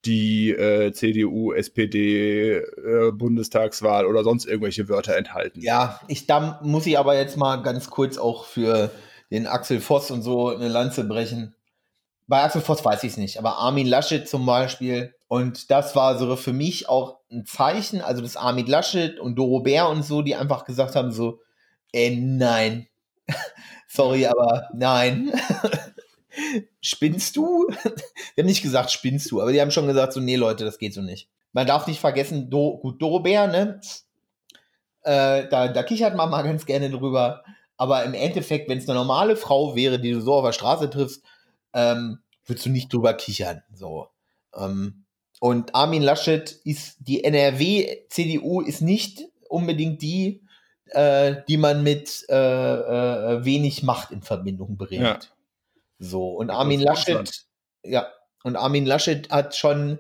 die äh, CDU, SPD, äh, Bundestagswahl oder sonst irgendwelche Wörter enthalten. Ja, ich da muss ich aber jetzt mal ganz kurz auch für den Axel Voss und so eine Lanze brechen. Bei Axel Voss weiß ich es nicht, aber Armin Laschet zum Beispiel. Und das war so für mich auch ein Zeichen, also das Armin Laschet und Doro Bär und so, die einfach gesagt haben so, äh, nein, [laughs] sorry, aber nein. [laughs] spinnst du? [laughs] die haben nicht gesagt, spinnst du, aber die haben schon gesagt, so, nee, Leute, das geht so nicht. Man darf nicht vergessen, Do, gut, Dorobär, ne? Äh, da, da kichert man mal ganz gerne drüber. Aber im Endeffekt, wenn es eine normale Frau wäre, die du so auf der Straße triffst, ähm, würdest du nicht drüber kichern. So. Ähm, und Armin Laschet ist, die NRW-CDU ist nicht unbedingt die, äh, die man mit äh, äh, wenig Macht in Verbindung bringt. Ja. So, und Armin Laschet, ja, und Armin Laschet hat schon,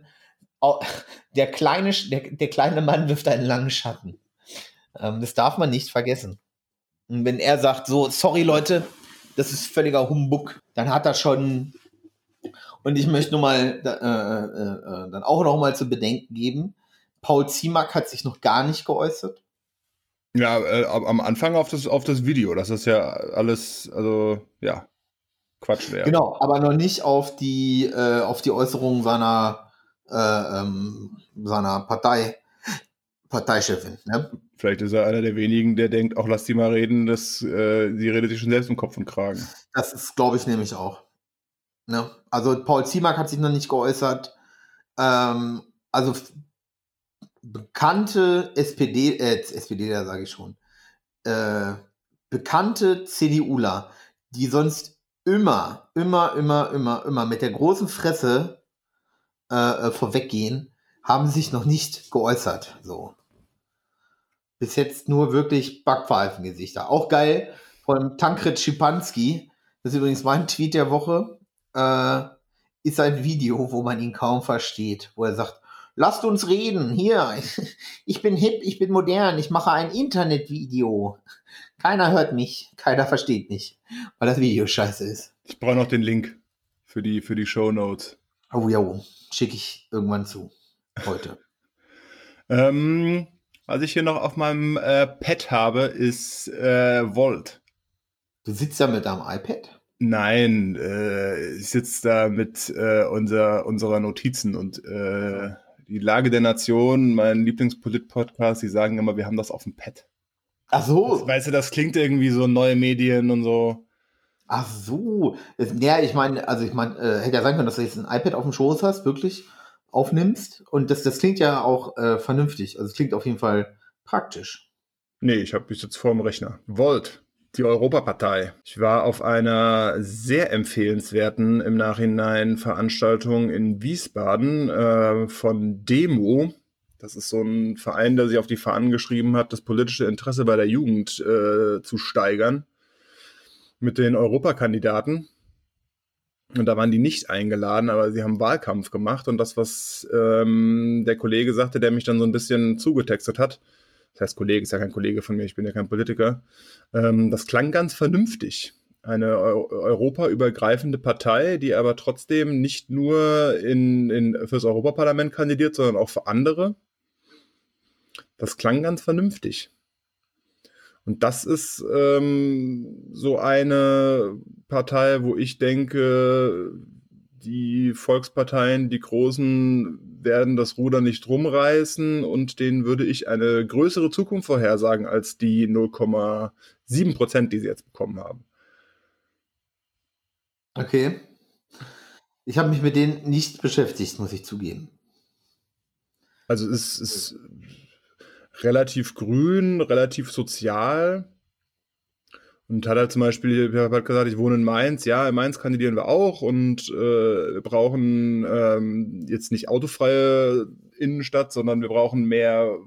der kleine, der, der kleine Mann wirft einen langen Schatten. Ähm, das darf man nicht vergessen. Und wenn er sagt, so, sorry Leute, das ist völliger Humbug, dann hat er schon, und ich möchte nur mal äh, äh, äh, dann auch noch mal zu bedenken geben, Paul Ziemak hat sich noch gar nicht geäußert. Ja, äh, am Anfang auf das, auf das Video, das ist ja alles, also, ja. Quatsch wäre. Genau, aber noch nicht auf die, äh, auf die Äußerungen seiner, äh, ähm, seiner Partei, Parteichefin. Ne? Vielleicht ist er einer der wenigen, der denkt, auch lass die mal reden, dass äh, sie redet sich schon selbst im Kopf und Kragen. Das ist, glaube ich, nämlich auch. Ne? Also Paul Ziemak hat sich noch nicht geäußert. Ähm, also bekannte SPD, äh, SPD, da sage ich schon, äh, bekannte CDUler, die sonst immer, immer, immer, immer, immer mit der großen Fresse äh, äh, vorweggehen, haben sich noch nicht geäußert. So. Bis jetzt nur wirklich Backpfeifengesichter. Auch geil von Tankred Schipanski. Das ist übrigens mein Tweet der Woche. Äh, ist ein Video, wo man ihn kaum versteht, wo er sagt, lasst uns reden, hier, [laughs] ich bin hip, ich bin modern, ich mache ein Internetvideo. Keiner hört mich, keiner versteht mich, weil das Video scheiße ist. Ich brauche noch den Link für die, für die Show Notes. Oh ja, schicke ich irgendwann zu. Heute. [laughs] ähm, was ich hier noch auf meinem äh, Pad habe, ist äh, Volt. Du sitzt da mit deinem iPad? Nein, äh, ich sitze da mit äh, unser, unserer Notizen und äh, die Lage der Nation, mein Lieblingspolit-Podcast, die sagen immer, wir haben das auf dem Pad. Ach so. Das, weißt du, das klingt irgendwie so neue Medien und so. Ach so. Ja, ich meine, also ich meine, äh, hätte ja sein können, dass du jetzt ein iPad auf dem Schoß hast, wirklich aufnimmst. Und das, das klingt ja auch äh, vernünftig. Also es klingt auf jeden Fall praktisch. Nee, ich habe bis jetzt vor dem Rechner. Volt, die Europapartei. Ich war auf einer sehr empfehlenswerten im Nachhinein Veranstaltung in Wiesbaden äh, von Demo. Das ist so ein Verein, der sich auf die Fahnen geschrieben hat, das politische Interesse bei der Jugend äh, zu steigern mit den Europakandidaten. Und da waren die nicht eingeladen, aber sie haben Wahlkampf gemacht. Und das, was ähm, der Kollege sagte, der mich dann so ein bisschen zugetextet hat, das heißt, Kollege ist ja kein Kollege von mir, ich bin ja kein Politiker, ähm, das klang ganz vernünftig. Eine eu europaübergreifende Partei, die aber trotzdem nicht nur in, in, fürs Europaparlament kandidiert, sondern auch für andere. Das klang ganz vernünftig. Und das ist ähm, so eine Partei, wo ich denke, die Volksparteien, die Großen, werden das Ruder nicht rumreißen und denen würde ich eine größere Zukunft vorhersagen als die 0,7 Prozent, die sie jetzt bekommen haben. Okay. Ich habe mich mit denen nicht beschäftigt, muss ich zugeben. Also es ist relativ grün, relativ sozial. Und hat halt zum Beispiel, ich gesagt, ich wohne in Mainz, ja, in Mainz kandidieren wir auch und äh, wir brauchen ähm, jetzt nicht autofreie Innenstadt, sondern wir brauchen mehr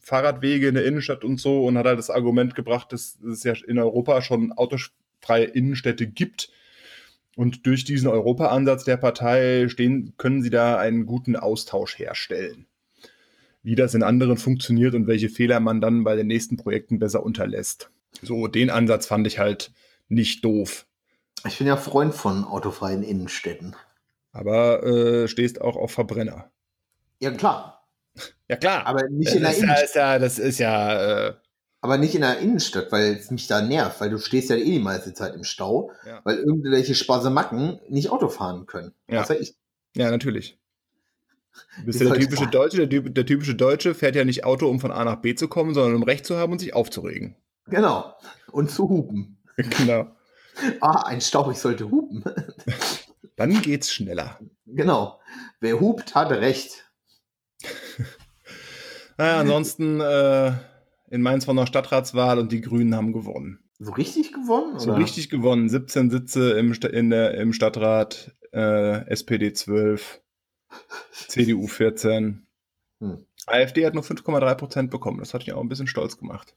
Fahrradwege in der Innenstadt und so und hat halt das Argument gebracht, dass es ja in Europa schon autofreie Innenstädte gibt. Und durch diesen Europa-Ansatz der Partei stehen, können sie da einen guten Austausch herstellen. Wie das in anderen funktioniert und welche Fehler man dann bei den nächsten Projekten besser unterlässt. So, den Ansatz fand ich halt nicht doof. Ich bin ja Freund von autofreien Innenstädten. Aber äh, stehst auch auf Verbrenner. Ja, klar. Ja, klar. Aber nicht das in der ist ja, Innenstadt. ist ja, das ist ja. Äh, Aber nicht in der Innenstadt, weil es mich da nervt, weil du stehst ja eh die meiste Zeit im Stau, Ja. weil irgendwelche Spasemacken nicht Auto fahren können. Ja. Ja, natürlich. [laughs] Du bist ja der typische? Deutsche. Der, der typische Deutsche fährt ja nicht Auto, um von A nach B zu kommen, sondern um Recht zu haben und sich aufzuregen. Genau. Und zu hupen. [laughs] genau. Ah, ein Stau, ich sollte hupen. [laughs] Dann geht's schneller. genau. Wer hupt, hat recht. Naja, ansonsten äh, in Mainz war noch Stadtratswahl und die Grünen haben gewonnen. So richtig gewonnen? So oder? richtig gewonnen. 17 Sitze im, Sta- in der, im Stadtrat, äh, SPD 12, CDU 14. Hm. AfD hat nur 5,3 Prozent bekommen. Das hat mich auch ein bisschen stolz gemacht.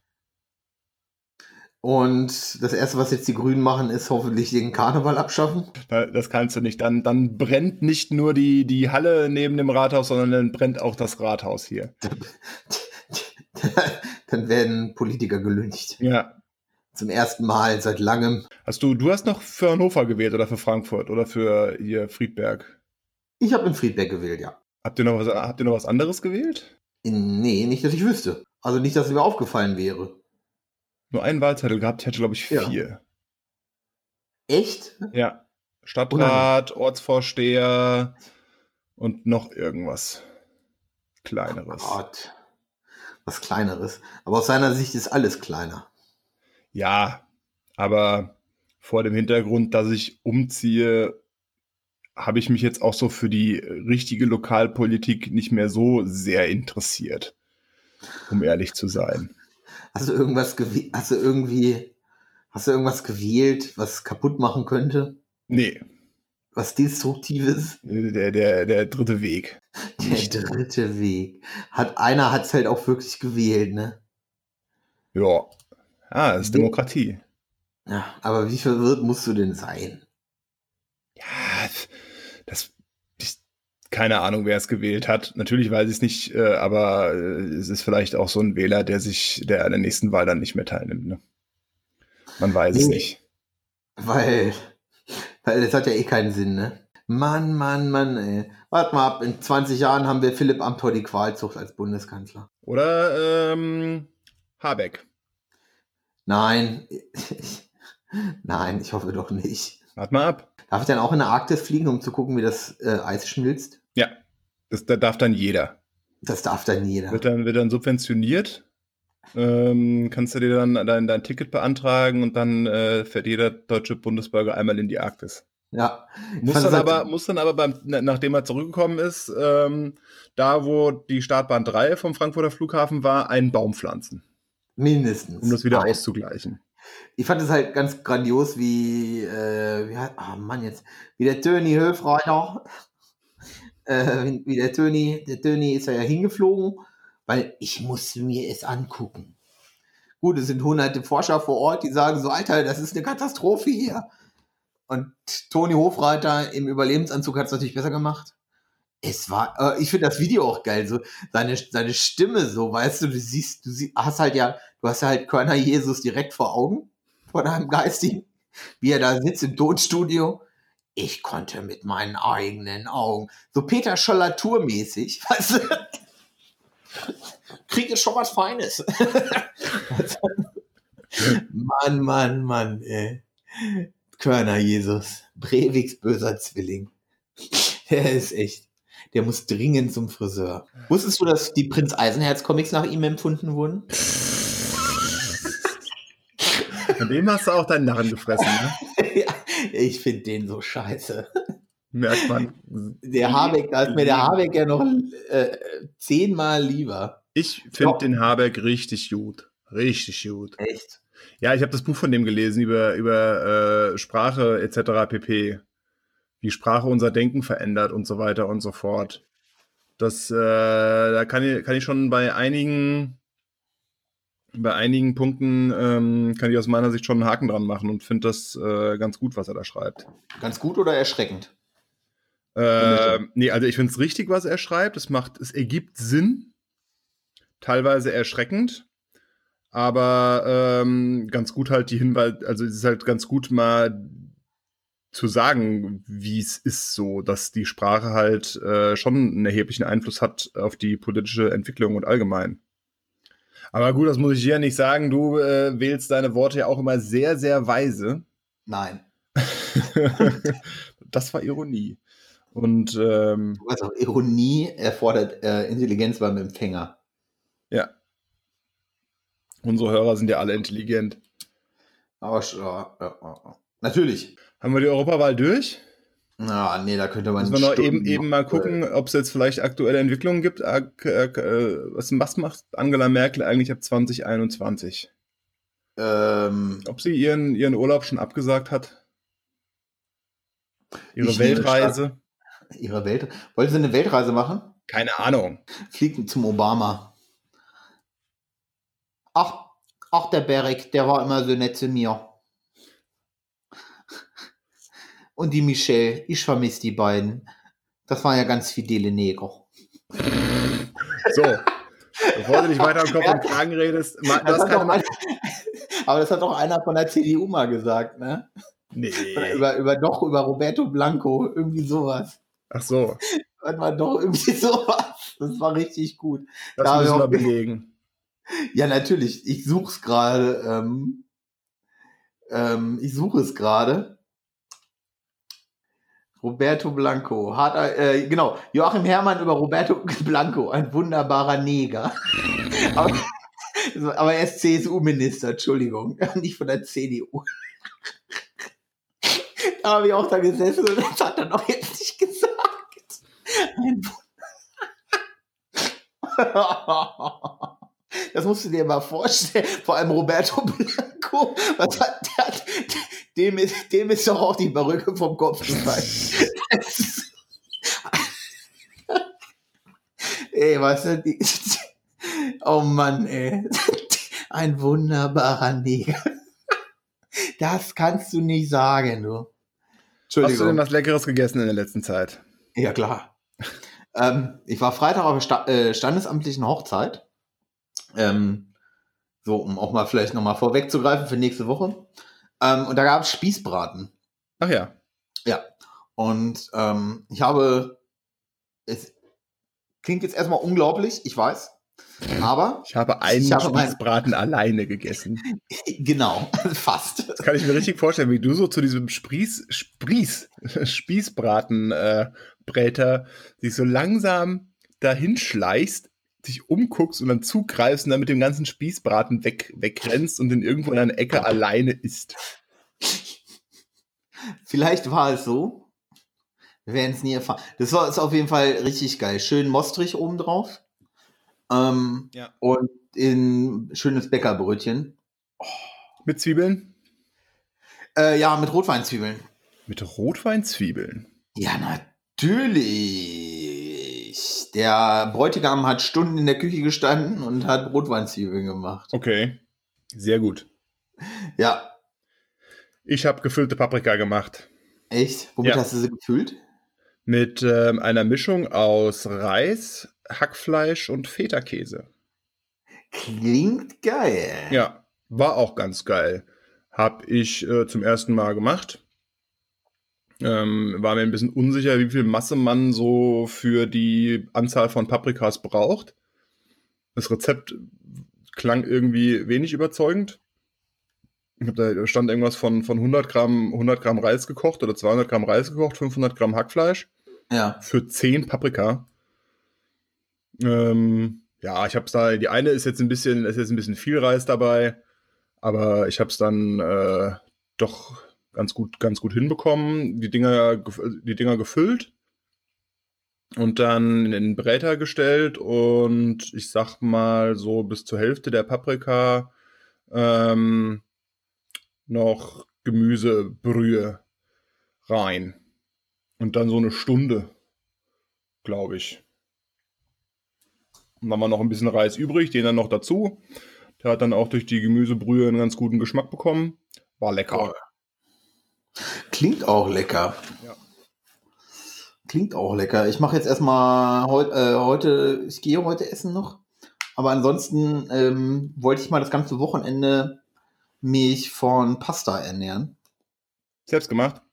Und das Erste, was jetzt die Grünen machen, ist hoffentlich den Karneval abschaffen. Das kannst du nicht. Dann, dann brennt nicht nur die, die Halle neben dem Rathaus, sondern dann brennt auch das Rathaus hier. [laughs] Dann werden Politiker gelüncht. Ja. Zum ersten Mal seit langem. Hast du, du hast noch für Hannover gewählt oder für Frankfurt oder für hier Friedberg. Ich habe in Friedberg gewählt, ja. Habt ihr noch was, habt ihr noch was anderes gewählt? In, nee, nicht, dass ich wüsste. Also nicht, dass es mir aufgefallen wäre. Nur einen Wahlzettel gehabt, ich hatte, glaube ich, Ja. vier. Echt? Ja. Stadtrat, Ortsvorsteher und noch irgendwas. Kleineres. Gott. Was Kleineres. Aber aus seiner Sicht ist alles kleiner. Ja, aber vor dem Hintergrund, dass ich umziehe, habe ich mich jetzt auch so für die richtige Lokalpolitik nicht mehr so sehr interessiert, um ehrlich zu sein. Hast du irgendwas gewählt? Hast du irgendwie, hast du irgendwas gewählt, was kaputt machen könnte? Nee, Was Destruktives? der, der, der dritte Weg. [laughs] Der dritte Weg. Hat, einer hat's halt auch wirklich gewählt, ne? Ja. Ah, das ist. Demokratie. Ja, aber wie verwirrt musst du denn sein? Ja, das ich, keine Ahnung, wer es gewählt hat. Natürlich weiß ich es nicht, äh, aber äh, es ist vielleicht auch so ein Wähler, der sich, der an der nächsten Wahl dann nicht mehr teilnimmt. Ne? Man weiß es Nee. nicht. Weil, weil das hat ja eh keinen Sinn, ne? Mann, Mann, Mann, ey. Warte mal ab, in 20 Jahren haben wir Philipp Amthor die Qualzucht als Bundeskanzler. Oder ähm, Habeck. Nein, ich, [laughs] nein, ich hoffe doch nicht. Wart mal ab. Darf ich dann auch in der Arktis fliegen, um zu gucken, wie das äh, Eis schmilzt? Ja, das, da darf dann jeder. Das darf dann jeder. Wird dann, wird dann subventioniert. Ähm, kannst du dir dann dein, dein Ticket beantragen und dann äh, fährt jeder deutsche Bundesbürger einmal in die Arktis. Ja. Muss dann, halt- aber, muss dann aber, beim, na- nachdem er zurückgekommen ist, ähm, da wo die Startbahn 3 vom Frankfurter Flughafen war, einen Baum pflanzen, Mindestens. um das wieder Nein. auszugleichen. Ich fand es halt ganz grandios, wie, äh, wie oh Mann, jetzt, wie der Töni Höfreiter, äh, wie wie der Töni, der Töni ist ja hingeflogen, weil ich musste mir es angucken. Gut, es sind hunderte Forscher vor Ort, die sagen so, Alter, das ist eine Katastrophe hier. Und Toni Hofreiter im Überlebensanzug hat es natürlich besser gemacht. Es war, äh, ich finde das Video auch geil, so seine, seine Stimme so, weißt du, du siehst, du sie, hast halt ja, du hast halt Körner Jesus direkt vor Augen, vor deinem Geistigen, wie er da sitzt im Tonstudio. Ich konnte mit meinen eigenen Augen, so Peter Scholler mäßig, [laughs] weißt du, krieg jetzt schon was Feines. [laughs] Mann, Mann, Mann, ey. Körner Jesus, Breviks böser Zwilling. Der ist echt. Der muss dringend zum Friseur. Wusstest du, dass die Prinz Eisenherz Comics nach ihm empfunden wurden? An dem hast du auch deinen Narren gefressen, ne? [laughs] ja, ich finde den so scheiße. Merkt man. Der Habeck, da ist mir der Habeck ja noch äh, zehnmal lieber. Ich finde den Habeck richtig gut. Richtig gut. Echt. Ja, ich habe das Buch von dem gelesen über, über äh, Sprache etc. pp. Wie Sprache unser Denken verändert und so weiter und so fort. Das, äh, da kann ich, kann ich schon bei einigen, bei einigen Punkten ähm, kann ich aus meiner Sicht schon einen Haken dran machen und finde das äh, ganz gut, was er da schreibt. Ganz gut oder erschreckend? Äh, nee, also ich finde es richtig, was er schreibt. Es macht, es ergibt Sinn, teilweise erschreckend, aber ähm, ganz gut halt die Hinweise, also es ist halt ganz gut mal zu sagen, wie es ist, so, dass die Sprache halt äh, schon einen erheblichen Einfluss hat auf die politische Entwicklung und allgemein. Aber gut, das muss ich dir ja nicht sagen. Du äh, wählst deine Worte ja auch immer sehr, sehr weise. Nein. [laughs] [laughs] das war Ironie. Und ähm, also Ironie erfordert äh, Intelligenz beim Empfänger. Ja. Unsere Hörer sind ja alle intelligent. Aber natürlich. Haben wir die Europawahl durch? Na, nee, da könnte man. Müssen wir noch eben, eben mal gucken, ob es jetzt vielleicht aktuelle Entwicklungen gibt. Äh, was, was macht Angela Merkel eigentlich ab 2021? Ähm, ob sie ihren, ihren Urlaub schon abgesagt hat? Ihre Weltreise? Ihre Welt. Wollte sie eine Weltreise machen? Keine Ahnung. Fliegen zum Obama. Ach, ach, der Beric, der war immer so nett zu mir. Und die Michelle, ich vermisse die beiden. Das waren ja ganz fidele Neger. So, bevor du dich weiter am Kopf und Kragen redest, das das einer, aber das hat doch einer von der CDU mal gesagt, ne? Nee. Über, über doch, über Roberto Blanco, irgendwie sowas. Ach so. Das war doch irgendwie [laughs] sowas. Das war richtig gut. Das da müssen wir belegen. [laughs] Ja, natürlich. Ich suche es gerade. Ähm, ähm, ich suche es gerade. Roberto Blanco. Hat, äh, genau, Joachim Herrmann über Roberto [laughs] Blanco, ein wunderbarer Neger. aber, aber er ist CSU-Minister, Entschuldigung, nicht von der CDU. Da habe ich auch da gesessen und das hat er doch jetzt nicht gesagt. Ein Das musst du dir mal vorstellen. Vor allem Roberto Blanco. Was hat der? Dem ist, dem ist doch auch die Perücke vom Kopf gefallen. ey, was du, die, oh Mann, ey. Ein wunderbarer Neger. Das kannst du nicht sagen, du. Hast du denn was Leckeres gegessen in der letzten Zeit? Ja, klar. [laughs] ähm, ich war Freitag auf der Sta äh, standesamtlichen Hochzeit. Ähm, so, um auch mal vielleicht nochmal vorwegzugreifen für nächste Woche. Ähm, und da gab es Spießbraten. Ach ja. Ja. Und ähm, ich habe, es klingt jetzt erstmal unglaublich, ich weiß. Aber ich habe einen ich mein... alleine gegessen. [laughs] Genau, [laughs] fast. Das kann ich mir richtig vorstellen, wie du so zu diesem Spries, Spries, [laughs] Spießbraten äh, sich so langsam dahin schleichst, dich umguckst und dann zugreifst und dann mit dem ganzen Spießbraten weg, wegrennst und den irgendwo in einer Ecke alleine isst. Vielleicht war es so. Wir werden es nie erfahren. Das war ist auf jeden Fall richtig geil. Schön Mostrich obendrauf. Ähm, ja. Und in schönes Bäckerbrötchen. Oh. Mit Zwiebeln? Äh, ja, mit Rotweinzwiebeln. Mit Rotweinzwiebeln? Ja, natürlich. Der Bräutigam hat Stunden in der Küche gestanden und hat Rotweinzwiebeln gemacht. Okay, sehr gut. Ja. Ich habe gefüllte Paprika gemacht. Echt? Womit ja. hast du sie gefüllt? Mit ähm, einer Mischung aus Reis, Hackfleisch und Feta-Käse. Klingt geil. Ja, war auch ganz geil. Hab ich äh, zum ersten Mal gemacht. Ähm, war mir ein bisschen unsicher, wie viel Masse man so für die Anzahl von Paprikas braucht. Das Rezept klang irgendwie wenig überzeugend. Da stand irgendwas von, von 100, Gramm, 100 Gramm Reis gekocht oder 200 Gramm Reis gekocht, 500 Gramm Hackfleisch. Ja. Für 10 Paprika. Ähm, ja, ich habe es da, die eine ist jetzt ein bisschen, ist jetzt ein bisschen viel Reis dabei, aber ich habe es dann äh, doch ganz gut, ganz gut hinbekommen, die Dinger, die Dinger gefüllt und dann in den Bräter gestellt und ich sag mal so bis zur Hälfte der Paprika ähm, noch Gemüsebrühe rein. Und dann so eine Stunde, glaube ich. Und dann war noch ein bisschen Reis übrig, den dann noch dazu. Der hat dann auch durch die Gemüsebrühe einen ganz guten Geschmack bekommen. War lecker. Klingt auch lecker. Ja. Klingt auch lecker. Ich mache jetzt erstmal heut, äh, heute, ich gehe heute essen noch. Aber ansonsten ähm, wollte ich mal das ganze Wochenende mich von Pasta ernähren. Selbst gemacht?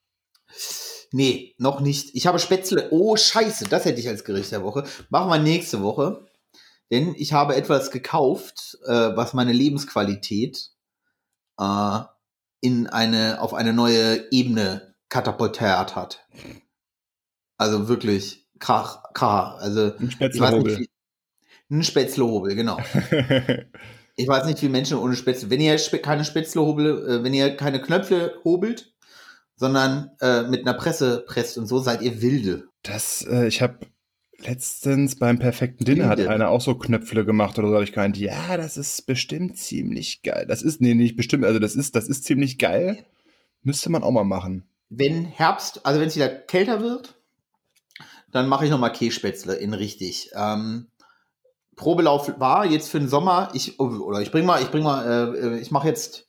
Nee, noch nicht. Ich habe Spätzle. Oh, scheiße, das hätte ich als Gericht der Woche. Machen wir nächste Woche. Denn ich habe etwas gekauft, äh, was meine Lebensqualität äh, in eine, auf eine neue Ebene katapultiert hat. Also wirklich krach, krach. Also, Ein Spätzlehobel. wie, ein Spätzlehobel, genau. [laughs] Ich weiß nicht, wie Menschen ohne Spätzle. Wenn ihr spe keine Spätzlehobel, äh, wenn ihr keine Knöpfe hobelt, sondern äh, mit einer Presse presst und so, seid ihr wilde. Das, äh, ich habe letztens beim perfekten Dinner hat einer auch so Knöpfle gemacht oder so, habe ich gemeint, ja, das ist bestimmt ziemlich geil. Das ist, nee, nicht bestimmt, also das ist, das ist ziemlich geil. Müsste man auch mal machen. Wenn Herbst, also wenn es wieder kälter wird, dann mache ich nochmal Kässpätzle in richtig. Ähm, Probelauf war jetzt für den Sommer. Ich oder ich bring mal, ich bring mal, äh, ich mache jetzt,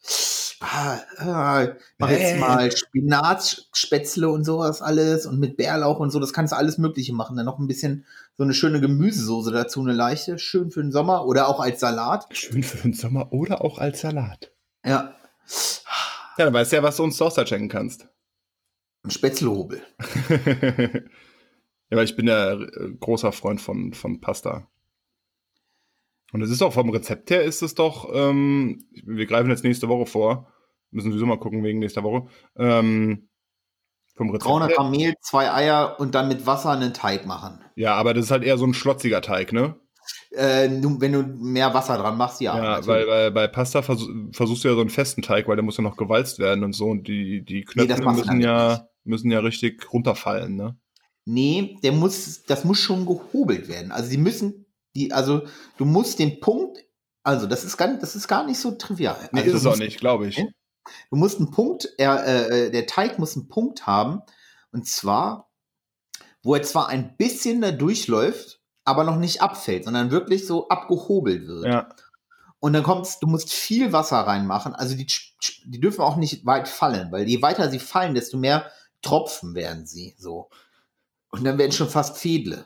ah, ah, mache jetzt mal Spinatspätzle und sowas alles und mit Bärlauch und so. Das kannst du alles Mögliche machen. Dann noch ein bisschen so eine schöne Gemüsesoße dazu, eine leichte, schön für den Sommer oder auch als Salat. Schön für den Sommer oder auch als Salat. Ja, Ja, dann weißt du ja, was du uns Toaster schenken kannst. ein Spätzlehobel. [laughs] ja, weil ich bin ja äh, großer Freund von, von Pasta. Und es ist auch vom Rezept her ist es doch, ähm, wir greifen jetzt nächste Woche vor, müssen sowieso mal gucken wegen nächster Woche. Ähm, vom Rezept 300 her, Gramm Mehl, zwei Eier und dann mit Wasser einen Teig machen. ja, aber das ist halt eher so ein schlotziger Teig, ne? Äh, wenn du mehr Wasser dran machst, ja. Ja, natürlich. weil, weil bei Pasta vers versuchst du ja so einen festen Teig, weil der muss ja noch gewalzt werden und so und die, die Nee, Knöpfe du müssen ja, müssen ja richtig runterfallen, ne? Nee, der muss, das muss schon gehobelt werden. Also die müssen, die, also du musst den Punkt, also das ist gar, das ist gar nicht so trivial. Nee, also, ist es auch nicht, glaube ich. Du musst einen Punkt, er, äh, der Teig muss einen Punkt haben, und zwar, wo er zwar ein bisschen da durchläuft, aber noch nicht abfällt, sondern wirklich so abgehobelt wird. Ja, Und dann kommt's, du musst viel Wasser reinmachen. Also die, die dürfen auch nicht weit fallen, weil je weiter sie fallen, desto mehr Tropfen werden sie. So. Und dann werden schon fast Fädle.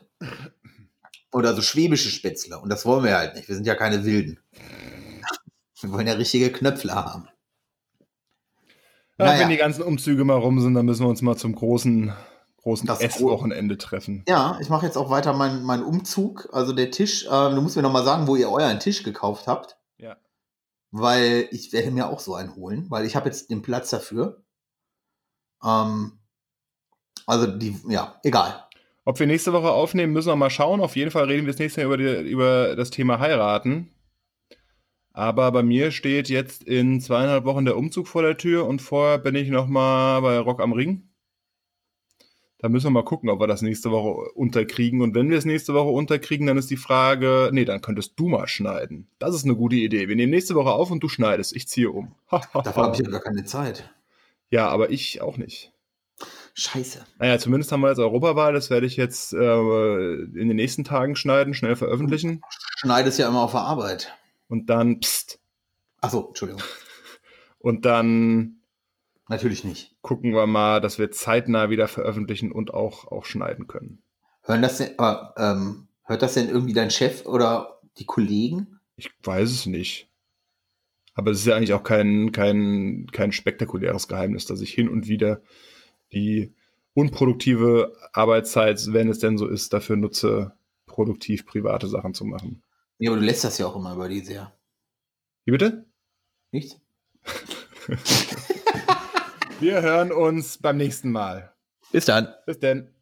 Oder so schwäbische Spätzle. Und das wollen wir halt nicht. Wir sind ja keine Wilden. Wir wollen ja richtige Knöpfle haben. Ja, Naja. Wenn die ganzen Umzüge mal rum sind, dann müssen wir uns mal zum großen, großen Esswochenende treffen. Ja, ich mache jetzt auch weiter meinen meinen Umzug. Also der Tisch, ähm, du musst mir noch mal sagen, wo ihr euren Tisch gekauft habt. Ja. Weil ich werde mir auch so einen holen, weil ich habe jetzt den Platz dafür. Ähm, also die, ja, egal. Ob wir nächste Woche aufnehmen, müssen wir mal schauen. Auf jeden Fall reden wir das nächste Mal über, die, über das Thema heiraten. Aber bei mir steht jetzt in zweieinhalb Wochen der Umzug vor der Tür und vorher bin ich noch mal bei Rock am Ring. Da müssen wir mal gucken, ob wir das nächste Woche unterkriegen. Und wenn wir es nächste Woche unterkriegen, dann ist die Frage, nee, dann könntest du mal schneiden. Das ist eine gute Idee. Wir nehmen nächste Woche auf und du schneidest. Ich ziehe um. [laughs] Dafür habe ich ja gar keine Zeit. ja, aber ich auch nicht. Scheiße. Naja, zumindest haben wir jetzt Europawahl. Das werde ich jetzt äh, in den nächsten Tagen schneiden, schnell veröffentlichen. Schneidest ja immer auf der Arbeit. Und dann, pst, Achso, Entschuldigung. [laughs] und dann Natürlich nicht. gucken wir mal, dass wir zeitnah wieder veröffentlichen und auch, auch schneiden können. Hören das denn, aber, ähm, hört das denn irgendwie dein Chef oder die Kollegen? Ich weiß es nicht. Aber es ist ja eigentlich auch kein, kein, kein spektakuläres Geheimnis, dass ich hin und wieder die unproduktive Arbeitszeit, wenn es denn so ist, dafür nutze, produktiv private Sachen zu machen. Ja, aber du lässt das ja auch immer über die sehr. Wie bitte? Nicht? [laughs] Wir hören uns beim nächsten Mal. Bis dann. Bis denn.